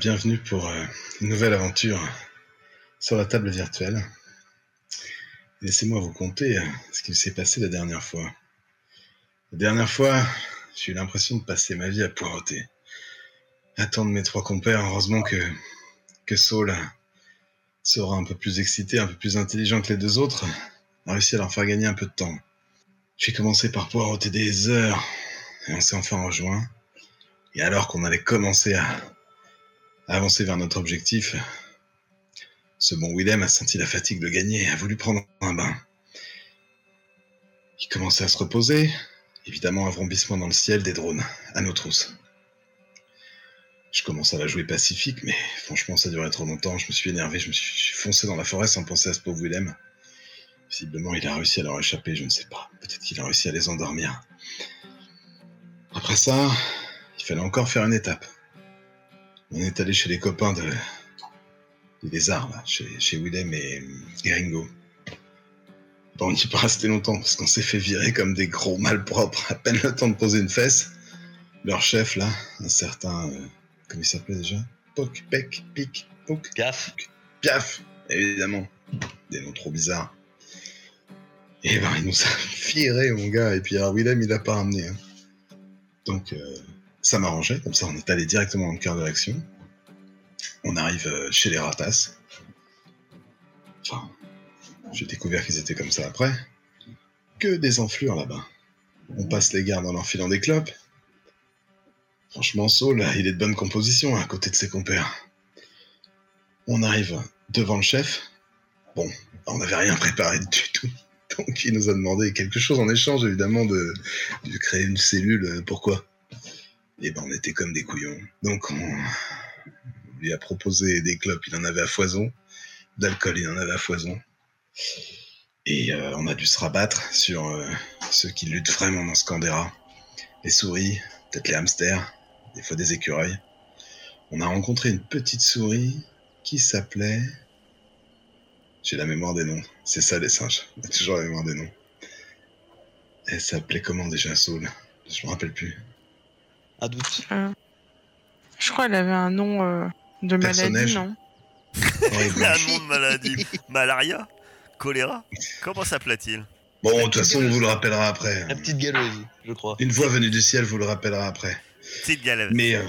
Bien, bienvenue pour euh, une nouvelle aventure sur la table virtuelle. Laissez-moi vous conter euh, ce qui s'est passé la dernière fois. La dernière fois, j'ai eu l'impression de passer ma vie à poireauter. Attendre mes trois compères, heureusement que, que Saul sera un peu plus excité, un peu plus intelligent que les deux autres, a réussi à leur faire gagner un peu de temps. J'ai commencé par poireauter des heures, et on s'est enfin rejoint. Et alors qu'on allait commencer à, avancer vers notre objectif, ce bon Willem a senti la fatigue de gagner et a voulu prendre un bain. Il commençait à se reposer, évidemment un vrombissement dans le ciel des drones, à nos trousses. Je commençais à la jouer pacifique, mais franchement ça durait trop longtemps, je me suis énervé, je me suis foncé dans la forêt sans penser à ce pauvre Willem. Visiblement il a réussi à leur échapper, je ne sais pas. Peut-être qu'il a réussi à les endormir. Après ça, il fallait encore faire une étape. On est allé chez les copains de des lézards, là, chez, chez Willem et, et Ringo. Bon, on n'y est pas resté longtemps parce qu'on s'est fait virer comme des gros malpropres. À peine le temps de poser une fesse. Leur chef, là, un certain. euh, comment il s'appelait déjà? Poc, Pec, Pic, Poc. Gaffe. Piaf, évidemment. Des noms trop bizarres. Et ben, il nous a viré, mon gars. Et puis, alors, Willem, il l'a pas ramené. hein. Donc, euh, ça m'arrangeait. Comme ça, on est allé directement dans le cœur de l'action. On arrive euh, chez les ratasses. Enfin, j'ai découvert qu'ils étaient comme ça après. Que des enflures là-bas. On passe les gardes en enfilant des clopes. Franchement, Saul, il est de bonne composition à côté de ses compères. On arrive devant le chef. Bon, on n'avait rien préparé du tout. Donc il nous a demandé quelque chose en échange, évidemment, de, de créer une cellule. Euh, Pourquoi Et ben on était comme des couillons. Donc on lui a proposé des clopes, il en avait à foison. D'alcool, il en avait à foison. Et euh, on a dû se rabattre sur euh, ceux qui luttent vraiment dans ce Canberra. Les souris, peut-être les hamsters, des fois des écureuils. On a rencontré une petite souris qui s'appelait... J'ai la mémoire des noms. C'est ça les singes. On a toujours la mémoire des noms. Elle s'appelait comment déjà Saul? Je me rappelle plus. Un doute. Euh, je crois qu'elle avait un nom euh, de Personnage. maladie, non un nom de maladie. Malaria Choléra Comment s'appelait-il Bon, de toute façon, on vous le rappellera après. La petite galeuse, je crois. Une voix venue du ciel vous le rappellera après. Petite galère. Mais euh,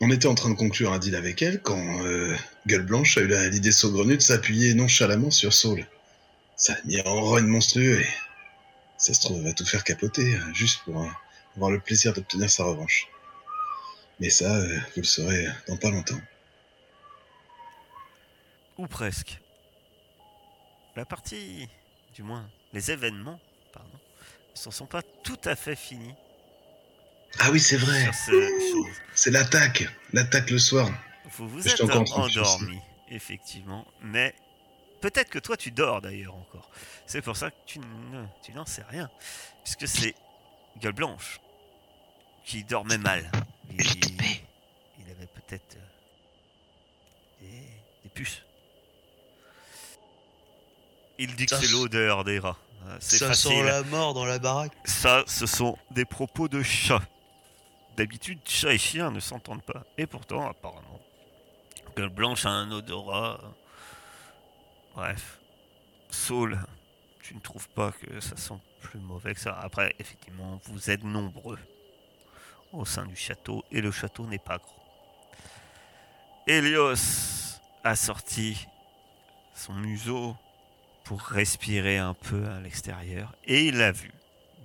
on était en train de conclure un deal avec elle quand euh, Gueule Blanche a eu la- l'idée saugrenue de s'appuyer nonchalamment sur Saul. Ça a mis en rogne monstrueux et ça se trouve, elle va tout faire capoter euh, juste pour euh, avoir le plaisir d'obtenir sa revanche. Mais ça, euh, vous le saurez dans pas longtemps. Ou presque. La partie, du moins, les événements, pardon, ne s'en sont pas tout à fait finis Ah oui, c'est vrai, ce c'est l'attaque, l'attaque le soir. Vous vous êtes endormi, effectivement, mais peut-être que toi tu dors d'ailleurs encore. C'est pour ça que tu n'en sais rien, puisque c'est Gueule Blanche qui dormait mal. Il, il avait peut-être euh, des, des puces. Il dit que c'est l'odeur des rats. Euh, C'est Ça facile. sent la mort dans la baraque. Ça, ce sont des propos de chat. D'habitude, chat et chien ne s'entendent pas. Et pourtant, apparemment, Gueule Blanche a un odorat. Bref. Saul, tu ne trouves pas que ça sent plus mauvais que ça Après, effectivement, vous êtes nombreux au sein du château et le château n'est pas grand. Hélios a sorti son museau pour respirer un peu à l'extérieur et il a vu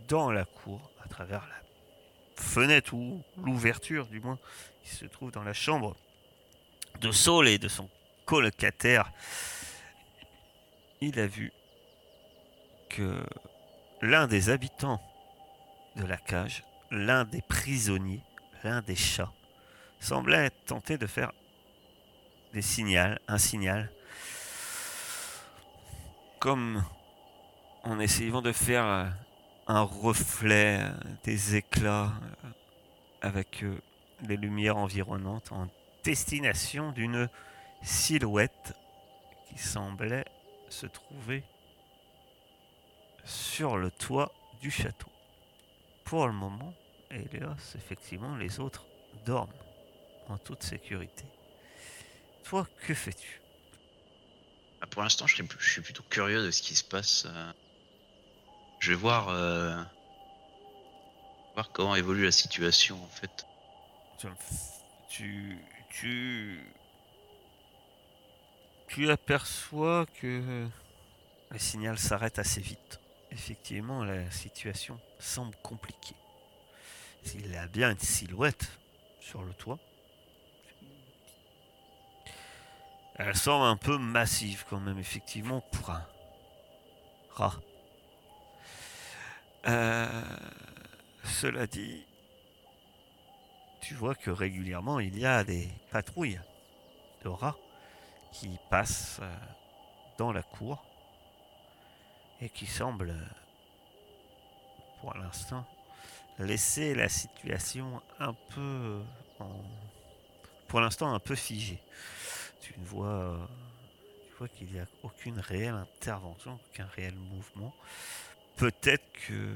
dans la cour, à travers la fenêtre ou l'ouverture du moins, qui se trouve dans la chambre de Saul et de son colocataire, il a vu que l'un des habitants de la cage, l'un des prisonniers, l'un des chats, semblait tenter de faire des signaux, un signal, comme en essayant de faire euh, un reflet, euh, des éclats euh, avec les lumières environnantes en destination d'une silhouette qui semblait se trouver sur le toit du château. Pour le moment, Hélios, effectivement, les autres dorment. en toute sécurité. Toi, que fais-tu? Bah, pour l'instant, je, suis je suis plutôt curieux de ce qui se passe. euh. Je vais voir, euh, voir comment évolue la situation en fait. Tu, tu, tu aperçois que le signal s'arrête assez vite. Effectivement, la situation semble compliquée. Il a bien une silhouette sur le toit. Elle semble un peu massive quand même, effectivement, pour un rat. Euh, cela dit, tu vois que régulièrement il y a des patrouilles de rats qui passent euh, dans la cour et qui semblent, euh, pour l'instant, laisser la situation un peu, en- pour l'instant, un peu figée. Tu ne vois, vois qu'il n'y a aucune réelle intervention, aucun réel mouvement. Peut-être que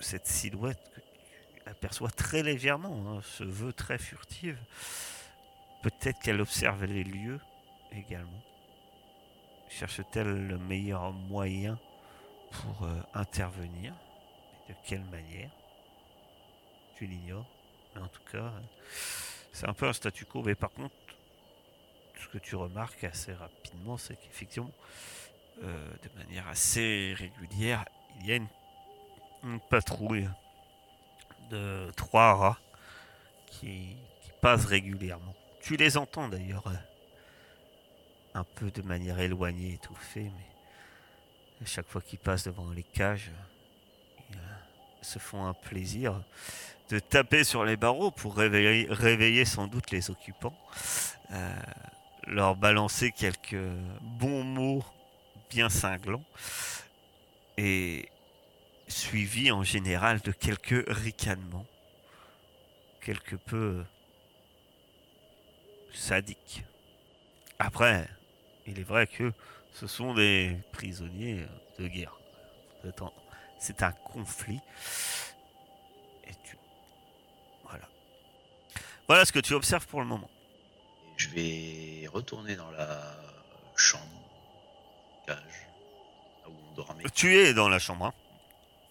cette silhouette que tu aperçois très légèrement hein, se veut très furtive. Peut-être qu'elle observe les lieux également. Cherche-t-elle le meilleur moyen pour euh, intervenir? De quelle manière? Tu l'ignores. Mais en tout cas, euh, c'est un peu un statu quo. Mais par contre, ce que tu remarques assez rapidement, c'est qu'effectivement, euh, de manière assez régulière, il y a une, patrouille de trois rats qui, passent régulièrement. Tu les entends d'ailleurs un peu de manière éloignée, étouffée, mais à chaque fois qu'ils passent devant les cages, ils euh, se font un plaisir de taper sur les barreaux pour réveiller, sans doute les occupants, euh, leur balancer quelques bons mots bien cinglants et suivi en général de quelques ricanements quelque peu sadiques. Après, il est vrai que ce sont des prisonniers de guerre. C'est un- conflit. Et tu... Voilà. Voilà ce que tu observes pour le moment. Je vais retourner dans la chambre, cage, là où on dormait. Tu es dans la chambre. hein.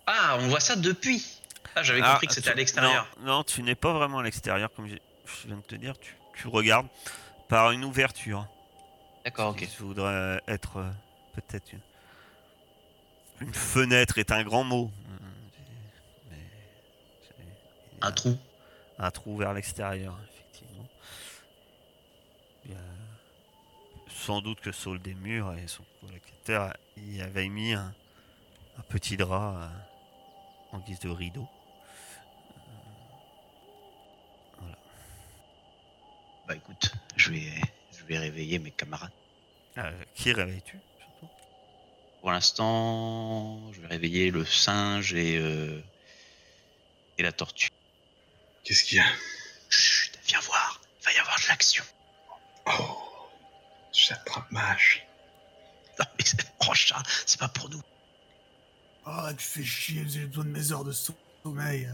Ah, on voit ça depuis. Ah, j'avais Ah, compris que c'était à l'extérieur. Non, non, tu n'es pas vraiment à l'extérieur, comme je viens de te dire. Tu, tu regardes par une ouverture. D'accord, ok. qui voudrait être euh, peut-être une, une fenêtre est un grand mot. Euh, mais Un trou. un trou vers l'extérieur, effectivement. Sans doute que Saul des murs et son colocataire y avait mis un, un petit drap euh, en guise de rideau. Bah écoute, je vais, je vais réveiller mes camarades. Euh, qui réveilles-tu surtout? Pour l'instant, je vais réveiller le singe et, euh, et la tortue. Qu'est-ce qu'il y a? Chut, viens voir. Il va y avoir de l'action. Oh, j'attrape mâche. Non, mais c'est oh, chat, c'est pas pour nous. Ah, tu fais chier, j'ai besoin de mes heures de so- sommeil. euh.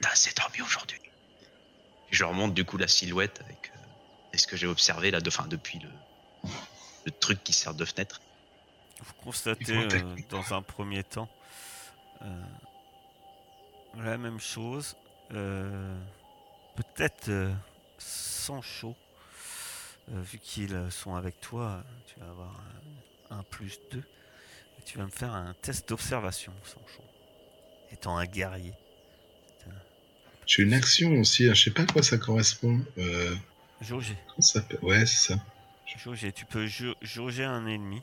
T'as assez dormi aujourd'hui. Je remonte du coup la silhouette avec euh, ce que j'ai observé là, de, fin, depuis le, le truc qui sert de fenêtre. Vous constatez euh, dans un premier temps euh, la même chose, euh, peut-être euh, sans chaud, Euh, vu qu'ils sont avec toi, tu vas avoir un, un plus 2, et tu vas me faire un test d'observation sans chaud, étant un guerrier. J'ai une action aussi, hein, je sais pas à quoi ça correspond. Euh, Jauger, ça Ouais, c'est ça. jauger, tu peux jau- jauger un ennemi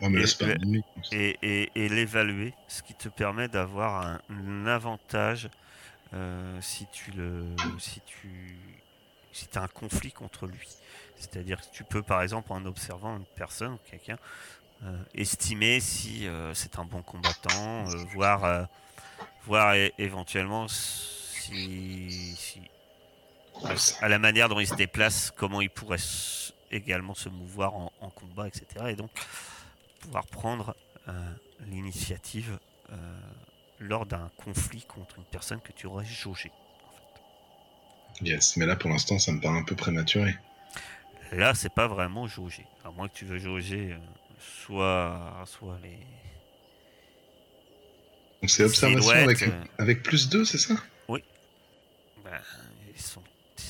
mais Et là, c'est pas le- un ennemi. et, et- et l'évaluer, ce qui te permet d'avoir un, un avantage euh, si tu le si tu si as un conflit contre lui. C'est-à-dire que tu peux par exemple en observant une personne ou quelqu'un euh, estimer si euh, c'est un bon combattant, voir éventuellement si, à la manière dont il se déplace, comment il pourrait également se mouvoir en, en combat, etc. Et donc pouvoir prendre euh, l'initiative euh, lors d'un conflit contre une personne que tu aurais jaugée. Yes, mais là pour l'instant ça me paraît un peu prématuré. Là, c'est pas vraiment jauger. À moins que tu veux jauger euh, soit, soit les. Donc c'est observation avec, avec plus 2, c'est ça? Ben, ils sont.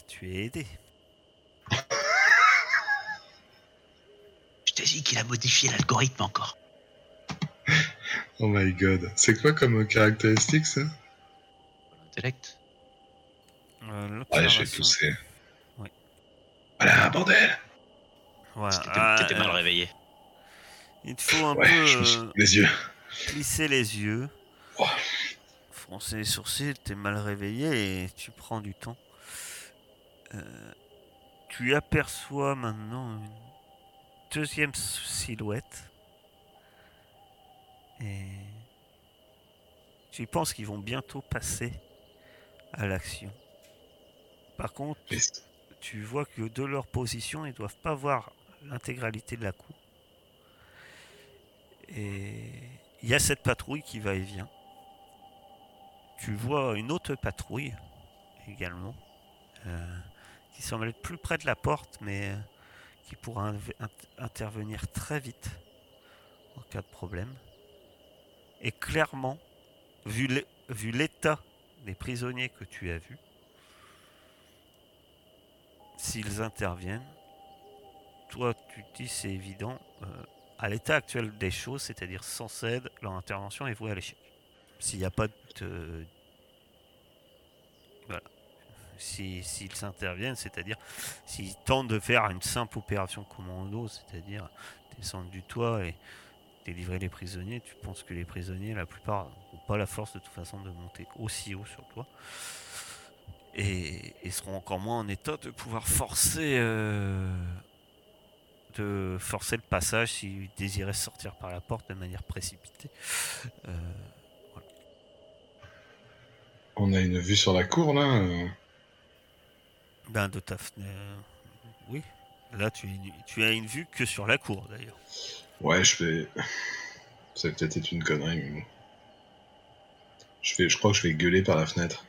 Tu es aidé. Je t'ai dit qu'il a modifié l'algorithme encore. Oh my god. C'est quoi comme euh, caractéristique ça? L'intellect. Euh, Ouais, je vais l'observation- pousser. Oui. Voilà, bordel Voilà. T'étais Ah, t'étais mal euh, réveillé. Il te faut un Ouais, je me peu suis... euh, Les yeux. plisser les yeux, Oh. froncer les sourcils, t'es mal réveillé et tu prends du temps. Euh, tu aperçois maintenant une deuxième silhouette. Et tu penses qu'ils vont bientôt passer à l'action. Par contre, tu vois que de leur position, ils doivent pas voir l'intégralité de la cour. Et il y a cette patrouille qui va et vient. Tu vois une autre patrouille également, euh, qui semble être plus près de la porte, mais euh, qui pourra intervenir très vite en cas de problème. Et clairement, vu l'é- vu l'état des prisonniers que tu as vus, s'ils interviennent, toi tu dis c'est évident, euh, à l'état actuel des choses, c'est-à-dire sans aide, leur intervention est vouée à l'échec. S'il n'y a pas de... Voilà. Si- S'ils interviennent, c'est-à-dire s'ils tentent de faire une simple opération commando, c'est-à-dire descendre du toit et délivrer les prisonniers, tu penses que les prisonniers, la plupart, n'ont pas la force de toute façon de monter aussi haut sur le toit. Et, seront encore moins en état de pouvoir forcer euh, de forcer le passage s'ils désiraient sortir par la porte de manière précipitée. Euh, On a une vue sur la cour là. Euh. ben de ta fenêtre. Oui. Là tu, as une- vue que sur la cour d'ailleurs. Ouais, je vais. Ça va peut-être être une connerie, mais bon. Je, vais... je crois que je vais gueuler par la fenêtre.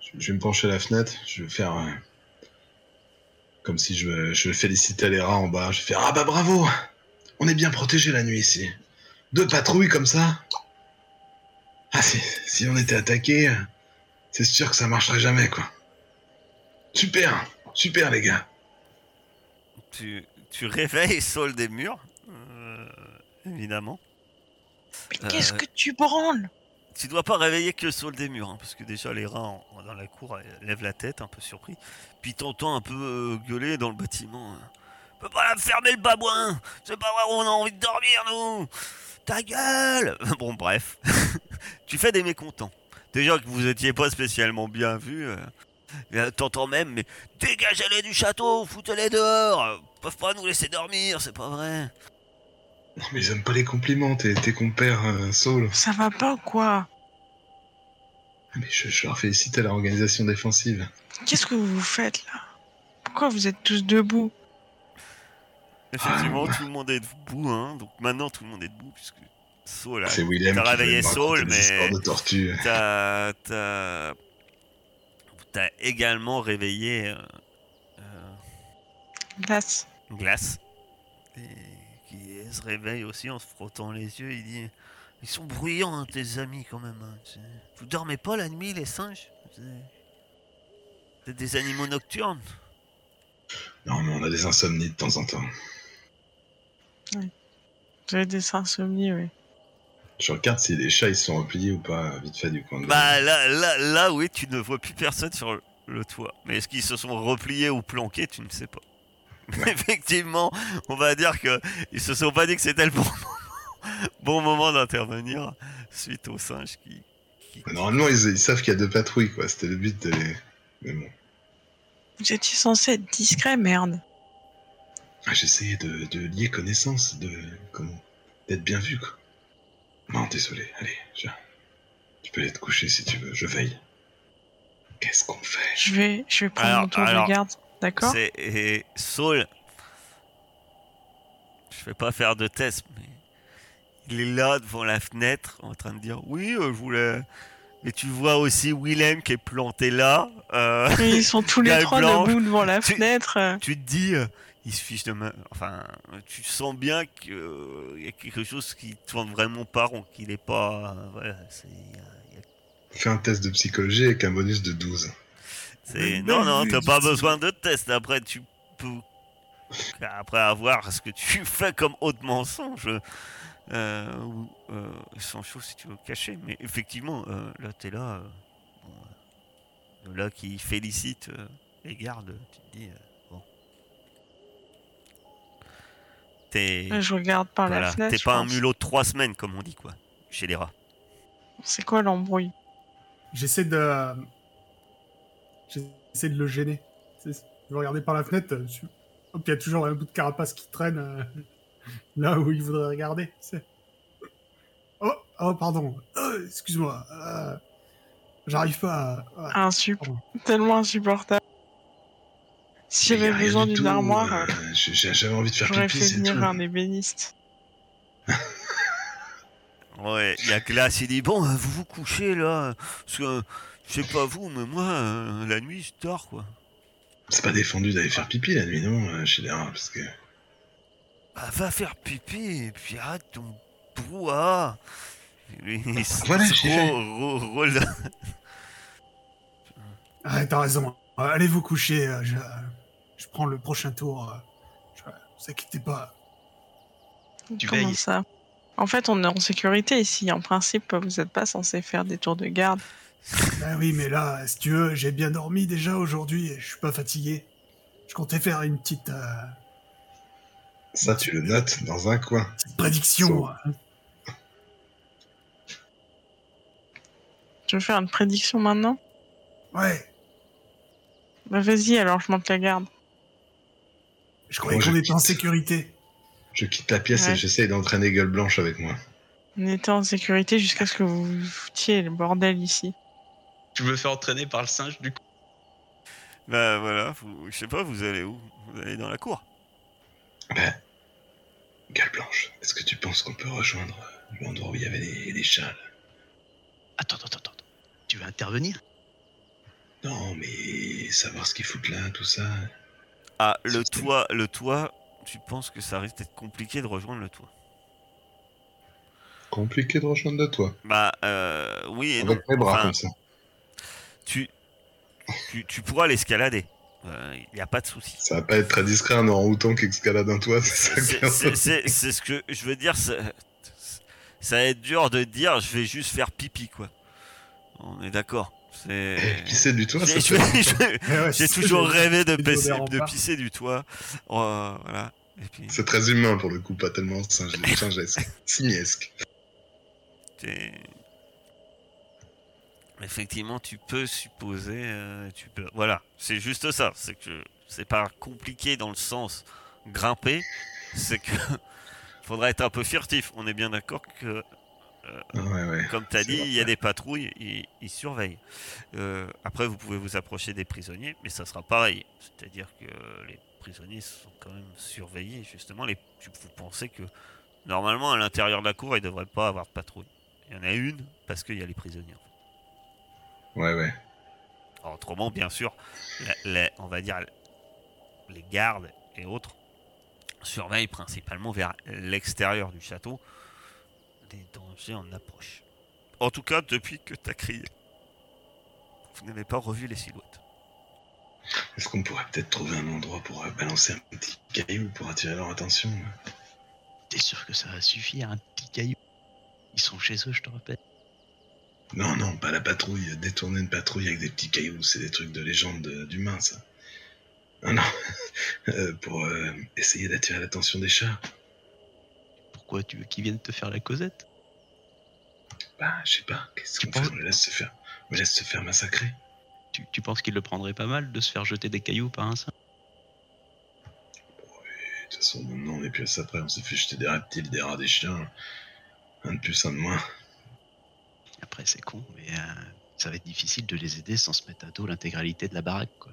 Je je vais me pencher à la fenêtre, je vais faire. euh, Comme si je, je félicitais les rats en bas. Je vais faire Ah bah bravo On est bien protégé la nuit ici. Deux patrouilles comme ça. Ah, si, si on était attaqué, c'est sûr que ça marcherait jamais, quoi. Super Super, les gars Tu, tu réveilles Saul des murs, euh, évidemment. Mais qu'est-ce que tu branles? Tu dois pas réveiller que Saul des murs, hein, parce que déjà les rats en- en- dans la cour euh, lèvent la tête, un peu surpris. Puis t'entends un peu euh, gueuler dans le bâtiment. hein. On peut pas la fermer le babouin C'est pas vrai, on a envie de dormir, nous Ta gueule Bon, bref. tu fais des mécontents. Déjà que vous étiez pas spécialement bien vus. euh, T'entends même, mais dégagez-les du château, foutez-les dehors Ils peuvent pas nous laisser dormir, c'est pas vrai Non, mais ils aiment pas les compliments, tes, tes compères, euh, Saul. Ça va pas ou quoi? Mais je, je leur félicite à l'organisation défensive. Qu'est-ce que vous faites là? Pourquoi vous êtes tous debout? Effectivement, tout le monde est debout, hein. Donc maintenant, tout le monde est debout, puisque Saul a C'est Willem t'as qui réveillé Saul, mais- histoires de tortue. T'as, t'as, t'as également réveillé euh, euh, Glace. Glace, et qui se réveille aussi en se frottant les yeux. Il dit Ils sont bruyants, hein, tes amis, quand même. hein. Vous dormez pas la nuit, les singes C'est- C'est des animaux nocturnes. Non, mais on a des insomnies de temps en temps. J'avais des insomnies, oui. Je regarde si les chats ils sont repliés ou pas, vite fait, du coin de Bah là, là, là, oui, tu ne vois plus personne sur le- le toit. Mais est-ce qu'ils se sont repliés ou planqués, tu ne sais pas. Mais effectivement, on va dire que ils se sont pas dit que c'était le bon moment, bon moment d'intervenir suite aux singes qui. qui- Normalement, ils, ils savent qu'il y a deux patrouilles, quoi. C'était le but de les... Mais bon. Vous étiez censé être discret, merde. Ah, J'essayais de, de lier connaissance, de... Comment D'être bien vu, quoi. Non, désolé. Allez, je... Tu peux aller te coucher si tu veux, je veille. Qu'est-ce qu'on fait? Je vais, je vais prendre Alors- mon tour alors, de garde. D'accord? C'est et Saul. Je vais pas faire de test, mais il est là devant la fenêtre en train de dire oui, euh, je voulais. Et tu vois aussi Willem qui est planté là. euh, ils sont tous les trois blanche. debout devant la Tu- fenêtre. tu te dis, euh, il se fiche de ma... Enfin, tu sens bien qu'il y a quelque chose qui tourne vraiment pas rond, qu'il est pas... euh, voilà, c'est... il y a- il y a- Fais un test de psychologie avec un bonus de 12. c'est- Non, non, t'as pas besoin de test. Après, tu peux... Après avoir ce que tu fais comme haute mensonge, euh, ou euh, sans chose si tu veux cacher. Mais effectivement, euh, là, t'es là... euh, bon, euh, là qui félicite euh, les gardes, tu te dis... euh, bon. T'es... Je regarde par Voilà, la fenêtre. t'es pas un mulot de trois semaines, comme on dit, quoi, chez les rats. C'est quoi l'embrouille? J'essaie de. J'essaie de le gêner. Je vais regarder par la fenêtre. euh, je- Hop, il y a toujours un bout de carapace qui traîne euh, là où il voudrait regarder. c'est- Oh, oh, pardon. Oh, Excuse-moi. euh, J'arrive pas à. Insup... Tellement insupportable. Si j'avais besoin du d'une armoire, euh, euh, J'avais envie de faire j'aurais pipi, fait c'est venir tout. un ébéniste. Ouais, il y a Glace, il dit Bon, vous vous couchez là, parce que je sais pas vous, mais moi, euh, la nuit, je dors, quoi. C'est pas défendu d'aller faire pipi la nuit, non, euh, chez les rats, parce que... Bah, va faire pipi, et puis arrête ton brouhaha. Lui, il Voilà, se fait. ro- ro- roule- Ah, t'as raison. Allez vous coucher. Je, je prends le prochain tour. euh, Je... Vous inquiétez pas. Tu Comment veilles. ça En fait, on est en sécurité ici. En principe, vous n'êtes pas censé faire des tours de garde. Ben oui, mais là, si tu veux, j'ai bien dormi déjà aujourd'hui et je suis pas fatigué. Je comptais faire une petite, euh, Ça, tu le notes dans un coin. petite prédiction. hein. Tu veux faire une prédiction maintenant? Ouais, Bah vas-y, alors je monte la garde. Je croyais qu'on était en sécurité. Je quitte la pièce Ouais. et j'essaye d'entraîner Gueule Blanche avec moi. On était en sécurité jusqu'à ce que vous vous foutiez le bordel ici. Tu me fais entraîner par le singe du coup Bah voilà, vous- je sais pas, vous allez où? Vous allez dans la cour Ben, Gueule Blanche, est-ce que tu penses qu'on peut rejoindre l'endroit où il y avait les, les chats là attends, attends. attends. Tu veux intervenir? Non, mais savoir ce qu'ils foutent là, tout ça. Ah, le C'est- toit, le toit, tu penses que ça risque d'être compliqué de rejoindre le toit? Compliqué de rejoindre de toi. Bah, euh, oui et non. Avec mes bras Enfin, comme ça. tu, tu, tu pourras l'escalader. Il n'y a pas de souci. Ça va pas être très discret un orang-outan qui escalade un toit, c'est- c'est ce que je veux dire. Ça, ça va être dur de dire je vais juste faire pipi, quoi. On est d'accord. C'est. Pisser du toit, ça J'ai ouais, toujours rêvé de, pisser, de du toit. Oh, voilà. Puis, C'est très humain pour le coup, pas tellement singe- singesque. Simiesque. Effectivement, tu peux supposer, euh, tu peux. Voilà, c'est juste ça. C'est que c'est pas compliqué dans le sens grimper. C'est que faudra être un peu furtif. On est bien d'accord que ouais, ouais. Comme tu as dit, il y a des patrouilles, ils, ils surveillent. Euh, après, vous pouvez vous approcher des prisonniers, mais ça sera pareil. C'est-à-dire que les prisonniers sont quand même surveillés. Justement, les, vous pensez que normalement, à l'intérieur de la cour, il ne devrait pas avoir de patrouille. Il y en a une parce qu'il y a les prisonniers. Ouais, ouais. Alors, autrement, bien sûr, la- la- on va dire les gardes et autres surveillent principalement vers l'extérieur du château des dangers en approche. En tout cas, depuis que tu as crié, vous n'avez pas revu les silhouettes. Est-ce qu'on pourrait peut-être trouver un endroit pour euh, balancer un petit caillou pour attirer leur attention T'es sûr que ça va suffire, un petit caillou? Ils sont chez eux, je te rappelle. Non, non, pas la patrouille. Détourner une patrouille avec des petits cailloux, c'est des trucs de légende d'humains, ça. Non, non. Euh, pour euh, essayer d'attirer l'attention des chats. Pourquoi tu veux qu'ils viennent te faire la causette? Bah, je sais pas. Qu'est-ce qu'on fait? penses- On le laisse se faire. On laisse se faire massacrer. tu, tu penses qu'ils le prendraient pas mal de se faire jeter des cailloux par un singe? De toute façon, maintenant, on est plus à ça près. On s'est fait jeter des reptiles, des rats, des chiens. Un de plus, un de moins. Après, c'est con, mais euh, ça va être difficile de les aider sans se mettre à dos l'intégralité de la baraque, quoi.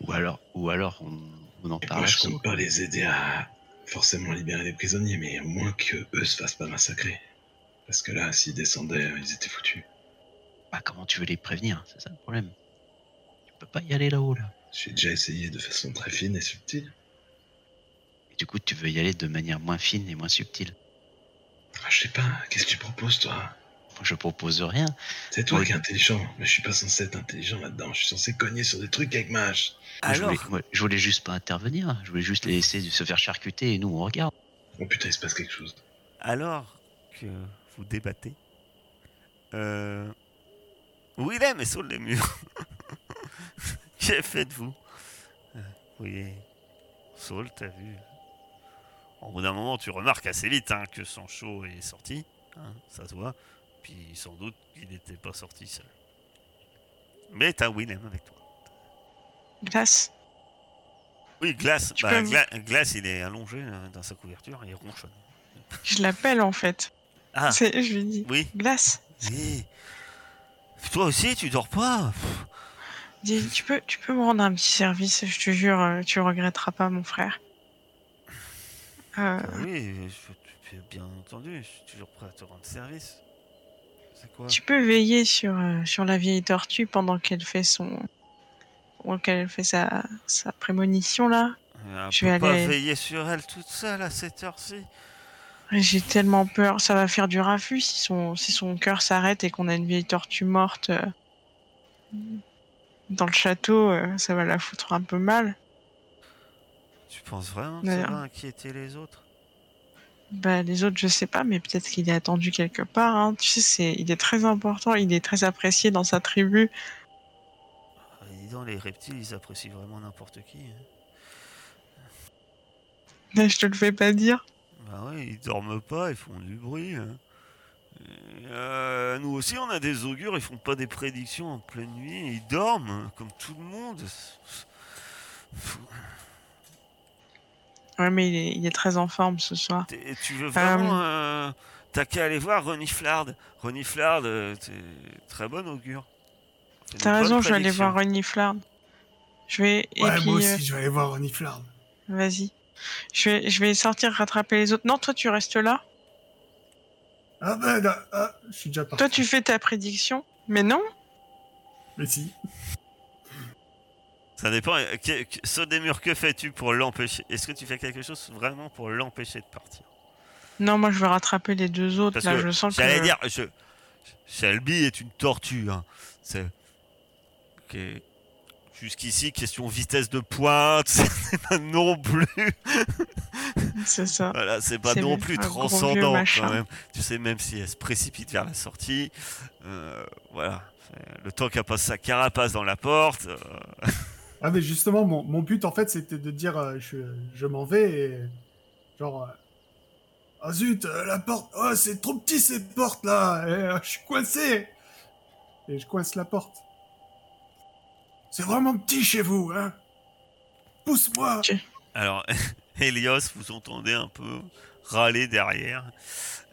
Ou alors, ou alors on, on en parle Moi, je compte pas les aider à, forcément libérer les prisonniers, mais au moins que eux se fassent pas massacrer. Parce que là, s'ils descendaient, ils étaient foutus. Bah, comment tu veux les prévenir C'est ça le problème. Tu peux pas y aller là-haut, là. J'ai déjà essayé de façon très fine et subtile. Et du coup, tu veux y aller de manière moins fine et moins subtile. Ah, je sais pas, qu'est-ce que tu proposes, toi? Je propose rien. C'est toi Ouais. qui es intelligent, mais je suis pas censé être intelligent là-dedans. Je suis censé cogner sur des trucs avec ma hache. Je, Alors, voulais, je voulais juste pas intervenir. Je voulais juste les laisser se faire charcuter et nous, on regarde. Oh putain, il se passe quelque chose. alors que vous débattez, euh... Willem est sur les murs. Que faites-vous? Euh, Oui, Saul, t'as vu. Au bout d'un moment, tu remarques assez vite hein, que Sancho est sorti, hein, ça se voit. Puis sans doute qu'il n'était pas sorti seul. Mais t'as Willem avec toi. Glace. Oui, Glace, bah, me- Glace, il est allongé euh, dans sa couverture et il ronchonne. Je l'appelle en fait. Ah, Je lui dis oui, Glace. oui. Toi aussi, tu dors pas Dis, tu peux, tu peux me rendre un petit service, je te jure, euh, tu regretteras pas, mon frère. Euh, Ah Oui, bien entendu, je suis toujours prêt à te rendre service. Quoi tu peux veiller sur, euh, sur la vieille tortue pendant qu'elle fait son. qu'elle fait sa, sa prémonition là. Je peut vais pas aller- veiller sur elle toute seule à cette heure-ci. J'ai tellement peur, ça va faire du raffut si son, si son cœur s'arrête et qu'on a une vieille tortue morte euh, dans le château, euh, ça va la foutre un peu mal. Tu penses vraiment que ça va inquiéter les autres? Bah, les autres, je sais pas, mais peut-être qu'il est attendu quelque part. hein. Tu sais, c'est, il est très important, il est très apprécié dans sa tribu. Ah, Dis donc, les reptiles, ils apprécient vraiment n'importe qui. hein. Mais je te le fais pas dire. Bah ouais, ils dorment pas, ils font du bruit. hein. Euh, nous aussi, on a des augures, ils font pas des prédictions en pleine nuit, ils dorment hein, comme tout le monde. Ouais, mais il est, il est très en forme ce soir. T'es- Tu veux vraiment. euh, T'as qu'à aller voir Reniflard. Reniflard, euh, t'es très bonne augure. T'as raison, je vais aller voir Ronnie Flard. Je vais. Et Ouais, puis, moi euh, aussi, je vais aller voir Ronnie Flard. vas-y. Je vais, je vais sortir rattraper les autres. Non, toi, tu restes là. Ah ben, là, ah, je suis déjà parti. Toi, tu fais ta prédiction. Mais non. Mais si. Ça dépend. euh, que- que- Saut des murs, que fais-tu pour l'empêcher? Est-ce que tu fais quelque chose vraiment pour l'empêcher de partir? Non, moi, je vais rattraper les deux autres. Parce là, que je sens que. J'allais dire, je... Shelby est une tortue. Hein. C'est. Jusqu'ici, question vitesse de pointe, c'est pas non plus. C'est ça. Voilà, c'est pas non plus transcendant quand même. Tu sais, même si elle se précipite vers la sortie, euh, voilà. C'est- Le temps qu'elle passe sa carapace dans la porte. euh, Ah, mais justement, mon, mon but, en fait, c'était de dire euh, je, je m'en vais et. Genre. euh, Ah zut, euh, la porte. Oh, c'est trop petit ces portes là. Et, euh, je suis coincé. Et je coince la porte. C'est vraiment petit chez vous, hein. Pousse-moi. Alors, Helios, vous entendez un peu râler derrière.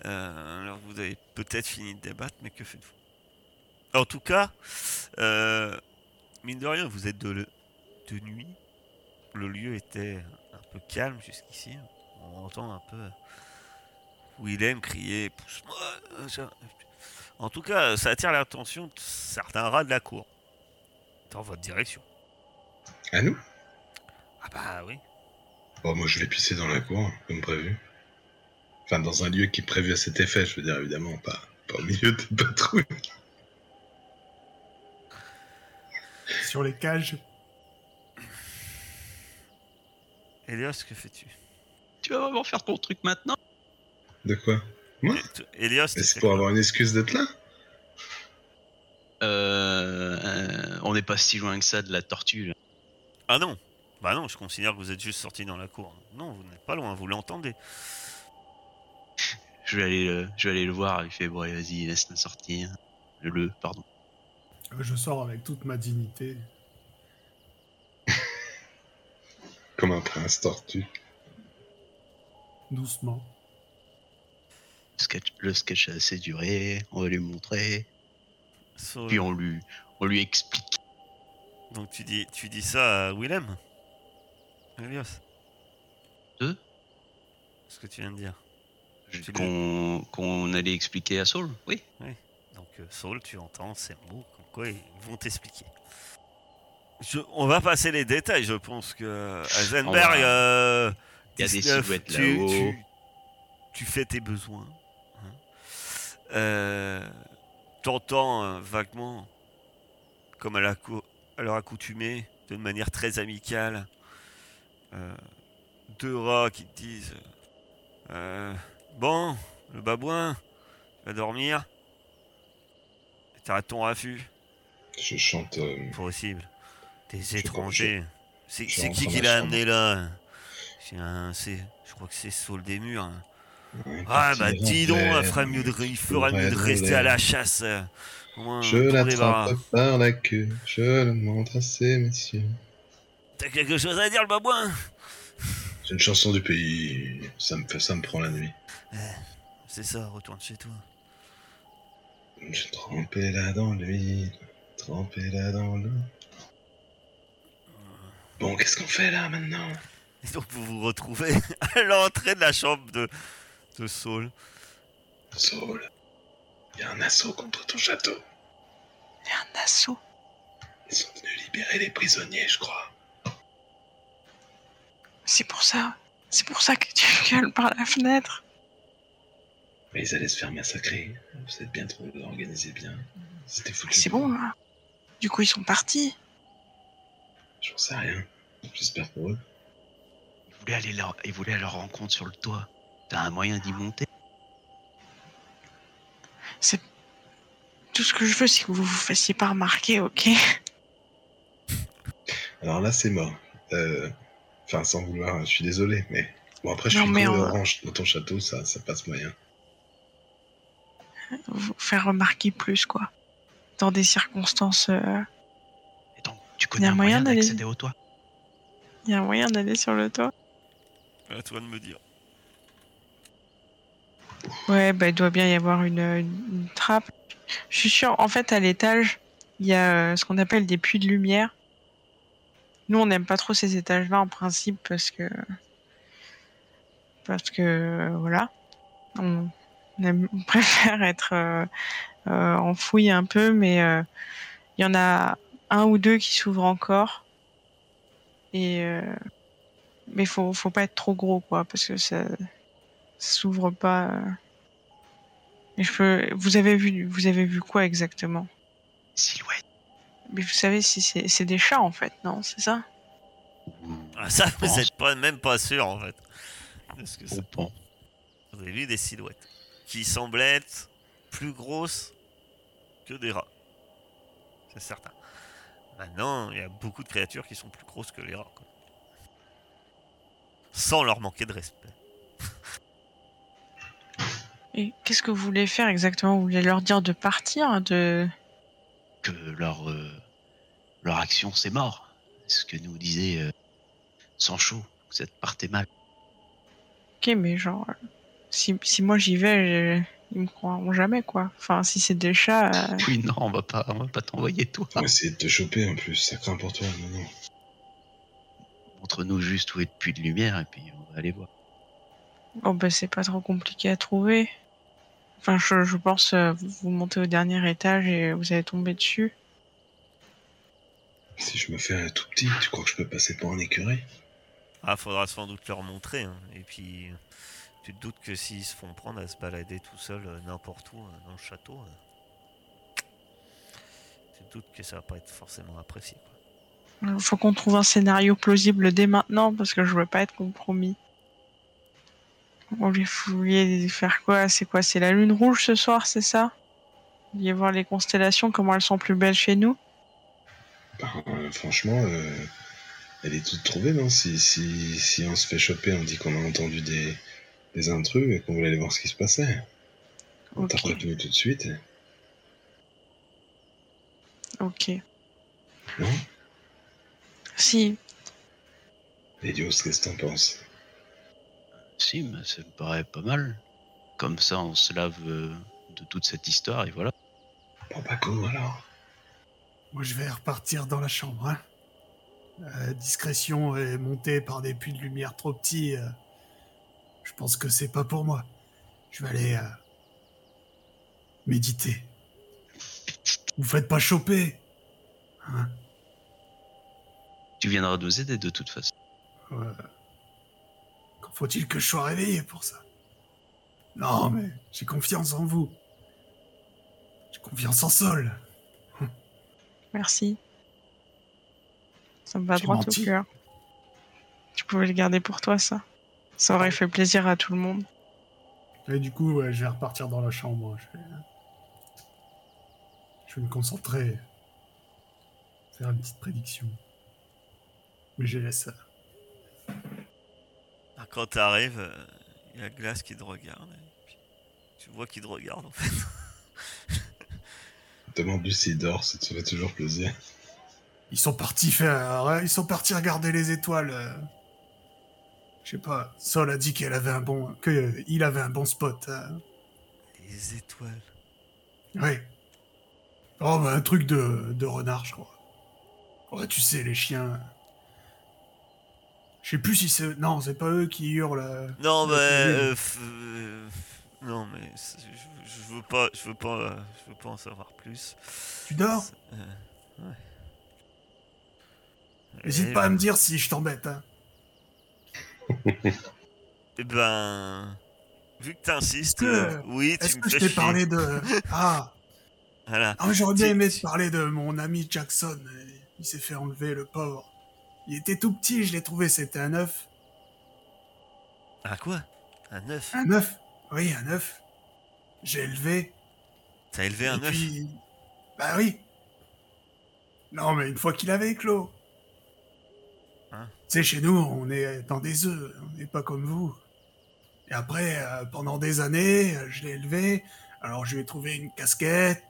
Euh, alors, vous avez peut-être fini de débattre, mais que faites-vous? En tout cas, euh, mine de rien, vous êtes de, le- de nuit. Le lieu était un peu calme jusqu'ici. On entend un peu Willem crier Pousse-moi euh. En tout cas, ça attire l'attention de certains rats de la cour. Dans votre direction. À nous? Ah bah oui. Bon, moi, je vais pisser dans la cour, comme prévu. Enfin, dans un lieu qui est prévu à cet effet, je veux dire, évidemment, pas, pas au milieu des patrouilles. Sur les cages. Elios, que fais-tu? Tu vas vraiment faire ton truc maintenant? De quoi? Elios, tu Mais C'est pour avoir une excuse d'être là? Euh, euh, On n'est pas si loin que ça de la tortue. Là. Ah non Bah non, je considère que vous êtes juste sorti dans la cour. Non, vous n'êtes pas loin, vous l'entendez. Je vais aller, le- je vais aller le voir. Il fait bon, vas-y, laisse-le sortir. Le, le, pardon. Je sors avec toute ma dignité. Comme un prince tortue. Doucement. Le sketch, le sketch a assez duré. On va lui montrer. Puis on lui, on lui explique. Donc tu dis, tu dis ça à Willem Elios Deux ce que tu viens de dire. Qu'on qu'on allait expliquer à Saul Oui. Donc, euh, Saul, tu entends ces mots, comme quoi ils vont t'expliquer. Je- on va passer les détails, je pense que Heisenberg. Euh, Il y a des 19, silhouettes tu, là-haut. tu, tu fais tes besoins. hein. Euh, T'entends euh, vaguement, comme à, la à leur accoutumée, de manière très amicale, deux rats qui te disent Bon, le babouin, tu vas dormir T'arrêtes ton raffut Je chante. Possible. Des étrangers. C'est qui qui la amené là? Un- Je crois que c'est Saul des murs. hein. Ah bah dis donc, il ferait mieux de, il ferait mieux de pourrait rester à la chasse. Au moins, Je l'attrape par la queue, je le montre à ces messieurs. T'as quelque chose à dire, le babouin? C'est une chanson du pays, ça me fait, ça me prend la nuit. C'est ça, retourne chez toi. J'ai trempé là dans l'huile, trempé là dans l'eau. Bon, qu'est-ce qu'on fait là maintenant? Et donc vous vous retrouvez à l'entrée de la chambre de, de Saul. Saul, il y a un assaut contre ton château. Il y a un assaut? Ils sont venus libérer les prisonniers, je crois. C'est pour ça. C'est pour ça que tu gueules par la fenêtre. Mais ils allaient se faire massacrer. Vous êtes bien trop organisé bien. C'était foutu. C'est bon, là. Du coup, ils sont partis. J'en sais rien. J'espère pour eux. Il voulait aller leur, il voulait à leur rencontre sur le toit. T'as un moyen d'y monter Tout ce que je veux, c'est que vous vous fassiez pas remarquer, ok? Alors là, c'est mort. Euh, Enfin, sans vouloir, je suis désolé, mais. Bon, après, je Non, suis mais on- orange. Dans ton château, ça, ça passe moyen. Vous faire remarquer plus, quoi. Dans des circonstances. euh, tu Y connais a un moyen moyen d'aller- d'accéder au toit? Il y a un moyen d'aller sur le toit? À toi de me dire. Ouais, bah, il doit bien y avoir une, une- une trappe. Je suis sûre, en fait, à l'étage, il y a euh, ce qu'on appelle des puits de lumière. Nous, on n'aime pas trop ces étages-là, en principe, parce que. Parce que, euh, voilà. On, on aime- on préfère être euh, euh, enfoui un peu, mais euh, il y en a un ou deux qui s'ouvrent encore. Et. euh, mais faut, faut pas être trop gros, quoi, parce que ça, ça s'ouvre pas. Et je peux... Vous avez vu, vous avez vu quoi exactement? Silhouette. Mais vous savez si c'est c'est des chats en fait, non C'est ça? Ah, ça, vous pense. êtes pas, même pas sûr en fait. que. Vous avez vu des silhouettes qui semblaient être plus grosses que des rats. C'est certain. Maintenant, il y a beaucoup de créatures qui sont plus grosses que les rats. quoi. Sans leur manquer de respect. Et qu'est-ce que vous voulez faire exactement? Vous voulez leur dire de partir de... Que leur, euh, leur action, c'est mort. C'est ce que nous disait euh, Sancho. Vous êtes partez mal. Ok, mais genre, euh, si, si moi j'y vais, je- ils me croiront jamais quoi. Enfin, si c'est des chats, euh, Oui, non, on va pas, on va pas t'envoyer toi. On va essayer de te choper en plus, ça craint pour toi. Non, non. Montre-nous juste où est le puits de lumière et puis on va aller voir. oh bah c'est pas trop compliqué à trouver. Enfin, je, je pense euh, vous vous montez au dernier étage et vous allez tomber dessus. Si je me fais un tout petit, tu crois que je peux passer pour un écureuil? Ah, faudra sans doute leur montrer. hein. Et puis, tu te doutes que s'ils se font prendre à se balader tout seuls euh, n'importe où euh, dans le château, euh, tu te doutes que ça va pas être forcément apprécié. quoi. Euh, Faut qu'on trouve un scénario plausible dès maintenant parce que je veux pas être compromis. Vous vouliez- vous vouliez faire quoi? C'est quoi? C'est la lune rouge ce soir, c'est ça? Vous vouliez voir les constellations, comment elles sont plus belles chez nous? Ben, euh, franchement, euh, elle est toute trouvée, non? Si, si, si on se fait choper, on dit qu'on a entendu des, des intrus et qu'on voulait aller voir ce qui se passait. On t'a prévenu tout de suite. Ok. Non? Si, Elios, qu'est-ce que t'en penses? Si, mais ça me paraît pas mal. Comme ça, on se lave euh, de toute cette histoire et voilà. Bon, pas con alors. Moi, je vais repartir dans la chambre. Hein. Euh, discrétion et monter par des puits de lumière trop petits. euh, je pense que c'est pas pour moi. Je vais aller euh, méditer. Vous faites pas choper. Hein Tu viendras nous aider de toute façon. Ouais. Quand faut-il que je sois réveillé pour ça? Non, mais j'ai confiance en vous. J'ai confiance en Sol. Merci. Ça me va droit menti. au cœur. Tu pouvais le garder pour toi, ça. Ça aurait fait plaisir à tout le monde. Et du coup, ouais, je vais repartir dans la chambre. Je vais, je vais me concentrer. Faire une petite prédiction. Mais je laisse ça. Ah, Quand t'arrives, euh, il y a Glace qui te regarde. et puis tu vois qu'il te regarde en fait. Demande-lui s'il dort, ça te fait toujours plaisir. Ils sont partis faire. Ils sont partis regarder les étoiles. Euh. Je sais pas. Sol a dit qu'elle avait un bon. que euh, avait un bon spot. hein. Les étoiles. Ouais. Oh, bah, un truc de, de renard, je crois. Ouais, tu sais, les chiens. Je sais plus si c'est. Non, c'est pas eux qui hurlent. euh. Non, mais. Euh, euh, non, mais je, veux pas, je veux pas, euh, je veux pas en savoir plus. Tu dors? Euh, ouais. N'hésite pas à me dire si je t'embête. Hein. Eh ben, vu que t'insistes, euh, oui, Est-ce tu me que je t'ai parlé de. Ah Voilà. Ah, j'aurais bien aimé te parler de mon ami Jackson. Il s'est fait enlever, le pauvre. Il était tout petit, je l'ai trouvé, c'était un œuf. Ah quoi? Un œuf? Un œuf Oui, un œuf. J'ai élevé. T'as élevé un œuf? puis... Bah oui. Non, mais une fois qu'il avait éclos. Hein Tu sais, chez nous, on est dans des œufs, on n'est pas comme vous. Et après, euh, pendant des années, euh, je l'ai élevé. Alors, je lui ai trouvé une casquette.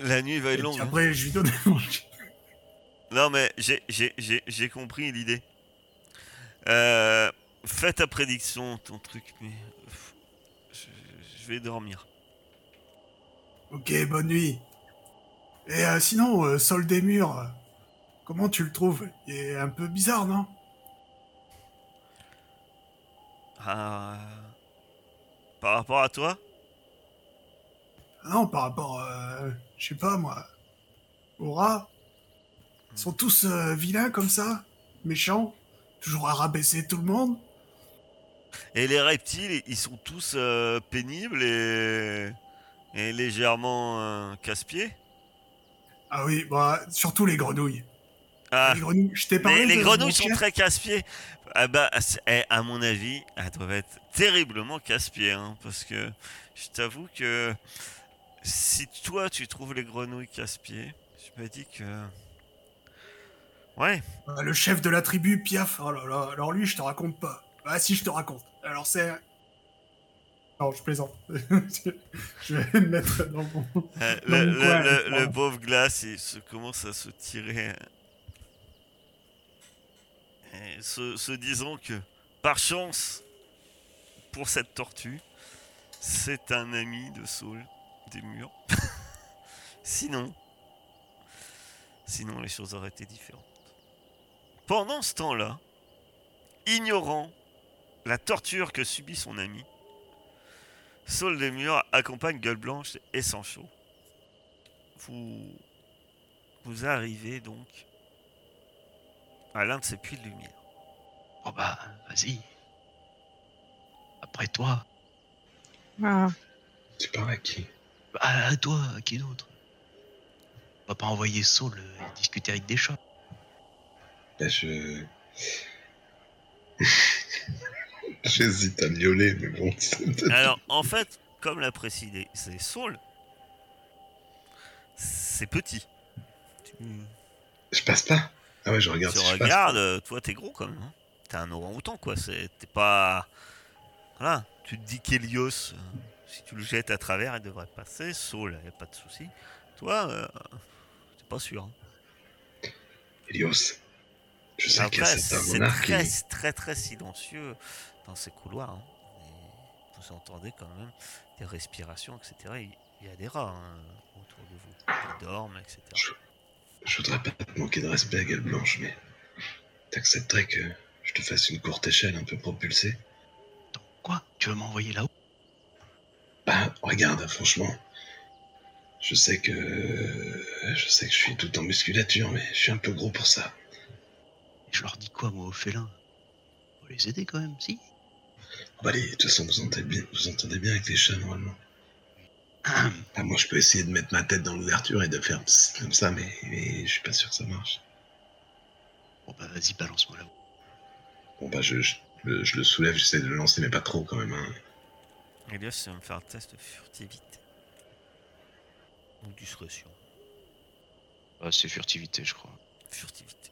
La nuit va être longue. hein. après, je lui manger. Non, mais j'ai- j'ai j'ai- j'ai compris l'idée. Euh, fais ta prédiction, ton truc, mais. Je, je vais dormir. Ok, bonne nuit. Et euh, sinon, euh, Sol des murs, euh, comment tu le trouves? Il est un peu bizarre, non? Ah. Par rapport à toi? Ah Non, par rapport, euh, je sais pas moi, aux rats. Ils sont tous euh, vilains comme ça, méchants, toujours à rabaisser tout le monde? Et les reptiles, ils sont tous euh, pénibles et, et légèrement euh, casse-pieds? Ah oui, bah, surtout les grenouilles. Ah, Les grenouilles, je t'ai parlé les, les de grenouilles mon sont très casse-pieds. Ah bah, eh, à mon avis, elles doivent être terriblement casse-pieds. hein, parce que je t'avoue que si toi tu trouves les grenouilles casse-pieds, je me dis que. Ouais, Bah, Le chef de la tribu, Piaf, oh là là, alors lui, je te raconte pas. Ah si, je te raconte. Alors c'est... Non, je plaisante. je vais me mettre dans mon... euh, Dans le, mon le- coin, le- le pauvre glace, il se commence à se tirer. Se disant que, par chance, pour cette tortue, c'est un ami de Saul des murs. sinon, sinon les choses auraient été différentes. Pendant ce temps-là, ignorant la torture que subit son ami, Saul des murs accompagne Gueule Blanche et Sancho. Vous, vous arrivez donc à l'un de ces puits de lumière. Oh bah, vas-y. Après toi. Ah, Tu parles à qui? Bah, à toi, à qui d'autre On va pas envoyer Saul euh, discuter avec des chats. Ben, je. J'hésite à miauler, mais bon, Alors, en fait, comme l'a précisé, c'est Saul. C'est petit. Tu, Je passe pas. Ah ouais, je regarde tu si je passe. euh, toi t'es gros quand même. hein. T'es un orang-outan quoi. T'es pas. Voilà. Tu te dis qu'Elios, euh, si tu le jettes à travers, il devrait passer. Saul, y a pas de souci. Toi, euh, t'es pas sûr. hein. Helios. Je sais qu'il c'est très, qui... très très silencieux dans ces couloirs. hein. Vous entendez quand même des respirations, etc. Il y a des rats hein, autour de vous. Ils dorment, etc. Je voudrais pas te manquer de respect, Gueule Blanche, mais t'accepterais que je te fasse une courte échelle un peu propulsée? Pourquoi Tu veux m'envoyer là-haut? Bah, regarde, franchement. Je sais que. Je sais que je suis tout en musculature, mais je suis un peu gros pour ça. Et je leur dis quoi, moi, aux félins Faut les aider quand même, si? Bah, allez, de toute façon, vous entendez bien, vous entendez bien avec les chats, normalement. Ah, moi, je peux essayer de mettre ma tête dans l'ouverture et de faire psst comme ça, mais, mais je suis pas sûr que ça marche. Bon bah vas-y, balance-moi là-haut. Bon, bah, je, je, le- je le soulève, j'essaie de le lancer, mais pas trop quand même. Hein. Elias, tu vas me faire un test de furtivité. Ou discrétion. Ah, c'est furtivité, je crois. Furtivité.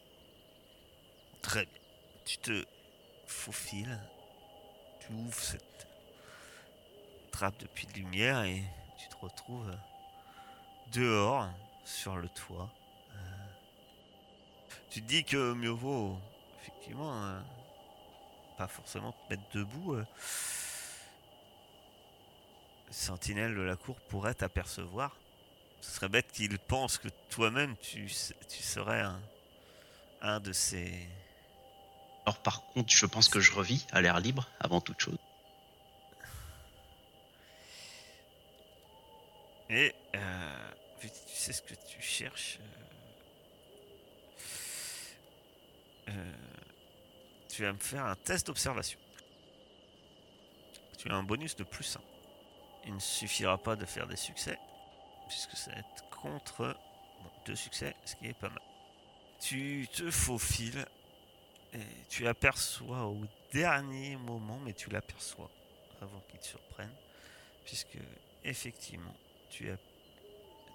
Très bien. Tu te faufiles. Tu ouvres cette trappe de puits de lumière et tu te retrouves euh, dehors, sur le toit. Euh, tu te dis que mieux vaut, effectivement, euh, pas forcément te mettre debout. Le sentinelle de la cour pourrait t'apercevoir. Ce serait bête qu'il pense que toi-même tu, tu serais un, un de ces. Alors par contre, je pense que je revis à l'air libre avant toute chose. Et euh, tu sais ce que tu cherches. euh, euh, tu vas me faire un test d'observation. Tu as un bonus de plus 1. Il ne suffira pas de faire des succès, puisque ça va être contre bon, deux succès, ce qui est pas mal. Tu te faufiles et tu aperçois au dernier moment, mais tu l'aperçois avant qu'il te surprenne, puisque effectivement tu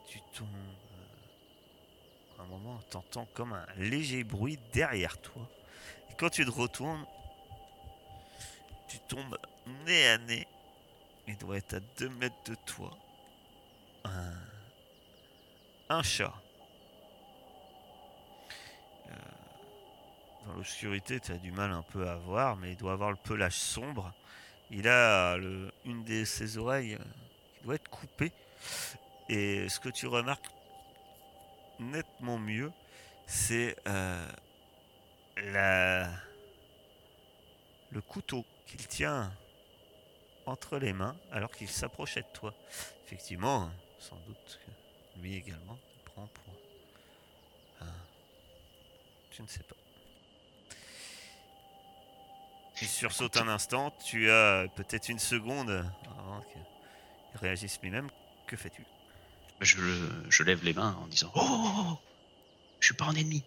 tu tombes euh, à un moment t'entends comme un léger bruit derrière toi. Et quand tu te retournes tu tombes nez à nez. Il doit être à 2 mètres de toi. Un, chat. Euh, dans l'obscurité tu as du mal un peu à voir mais il doit avoir le pelage sombre. Il a une de ses oreilles euh, qui doit être coupée et ce que tu remarques nettement mieux, c'est euh, la... le couteau qu'il tient entre les mains alors qu'il s'approchait de toi. Effectivement, sans doute que lui également te prend pour... Je ne sais pas. Il sursaute un instant, tu as peut-être une seconde avant qu'il réagisse lui-même. Que fais-tu? Je, je lève les mains en disant Oh, oh, oh, Je suis pas un ennemi.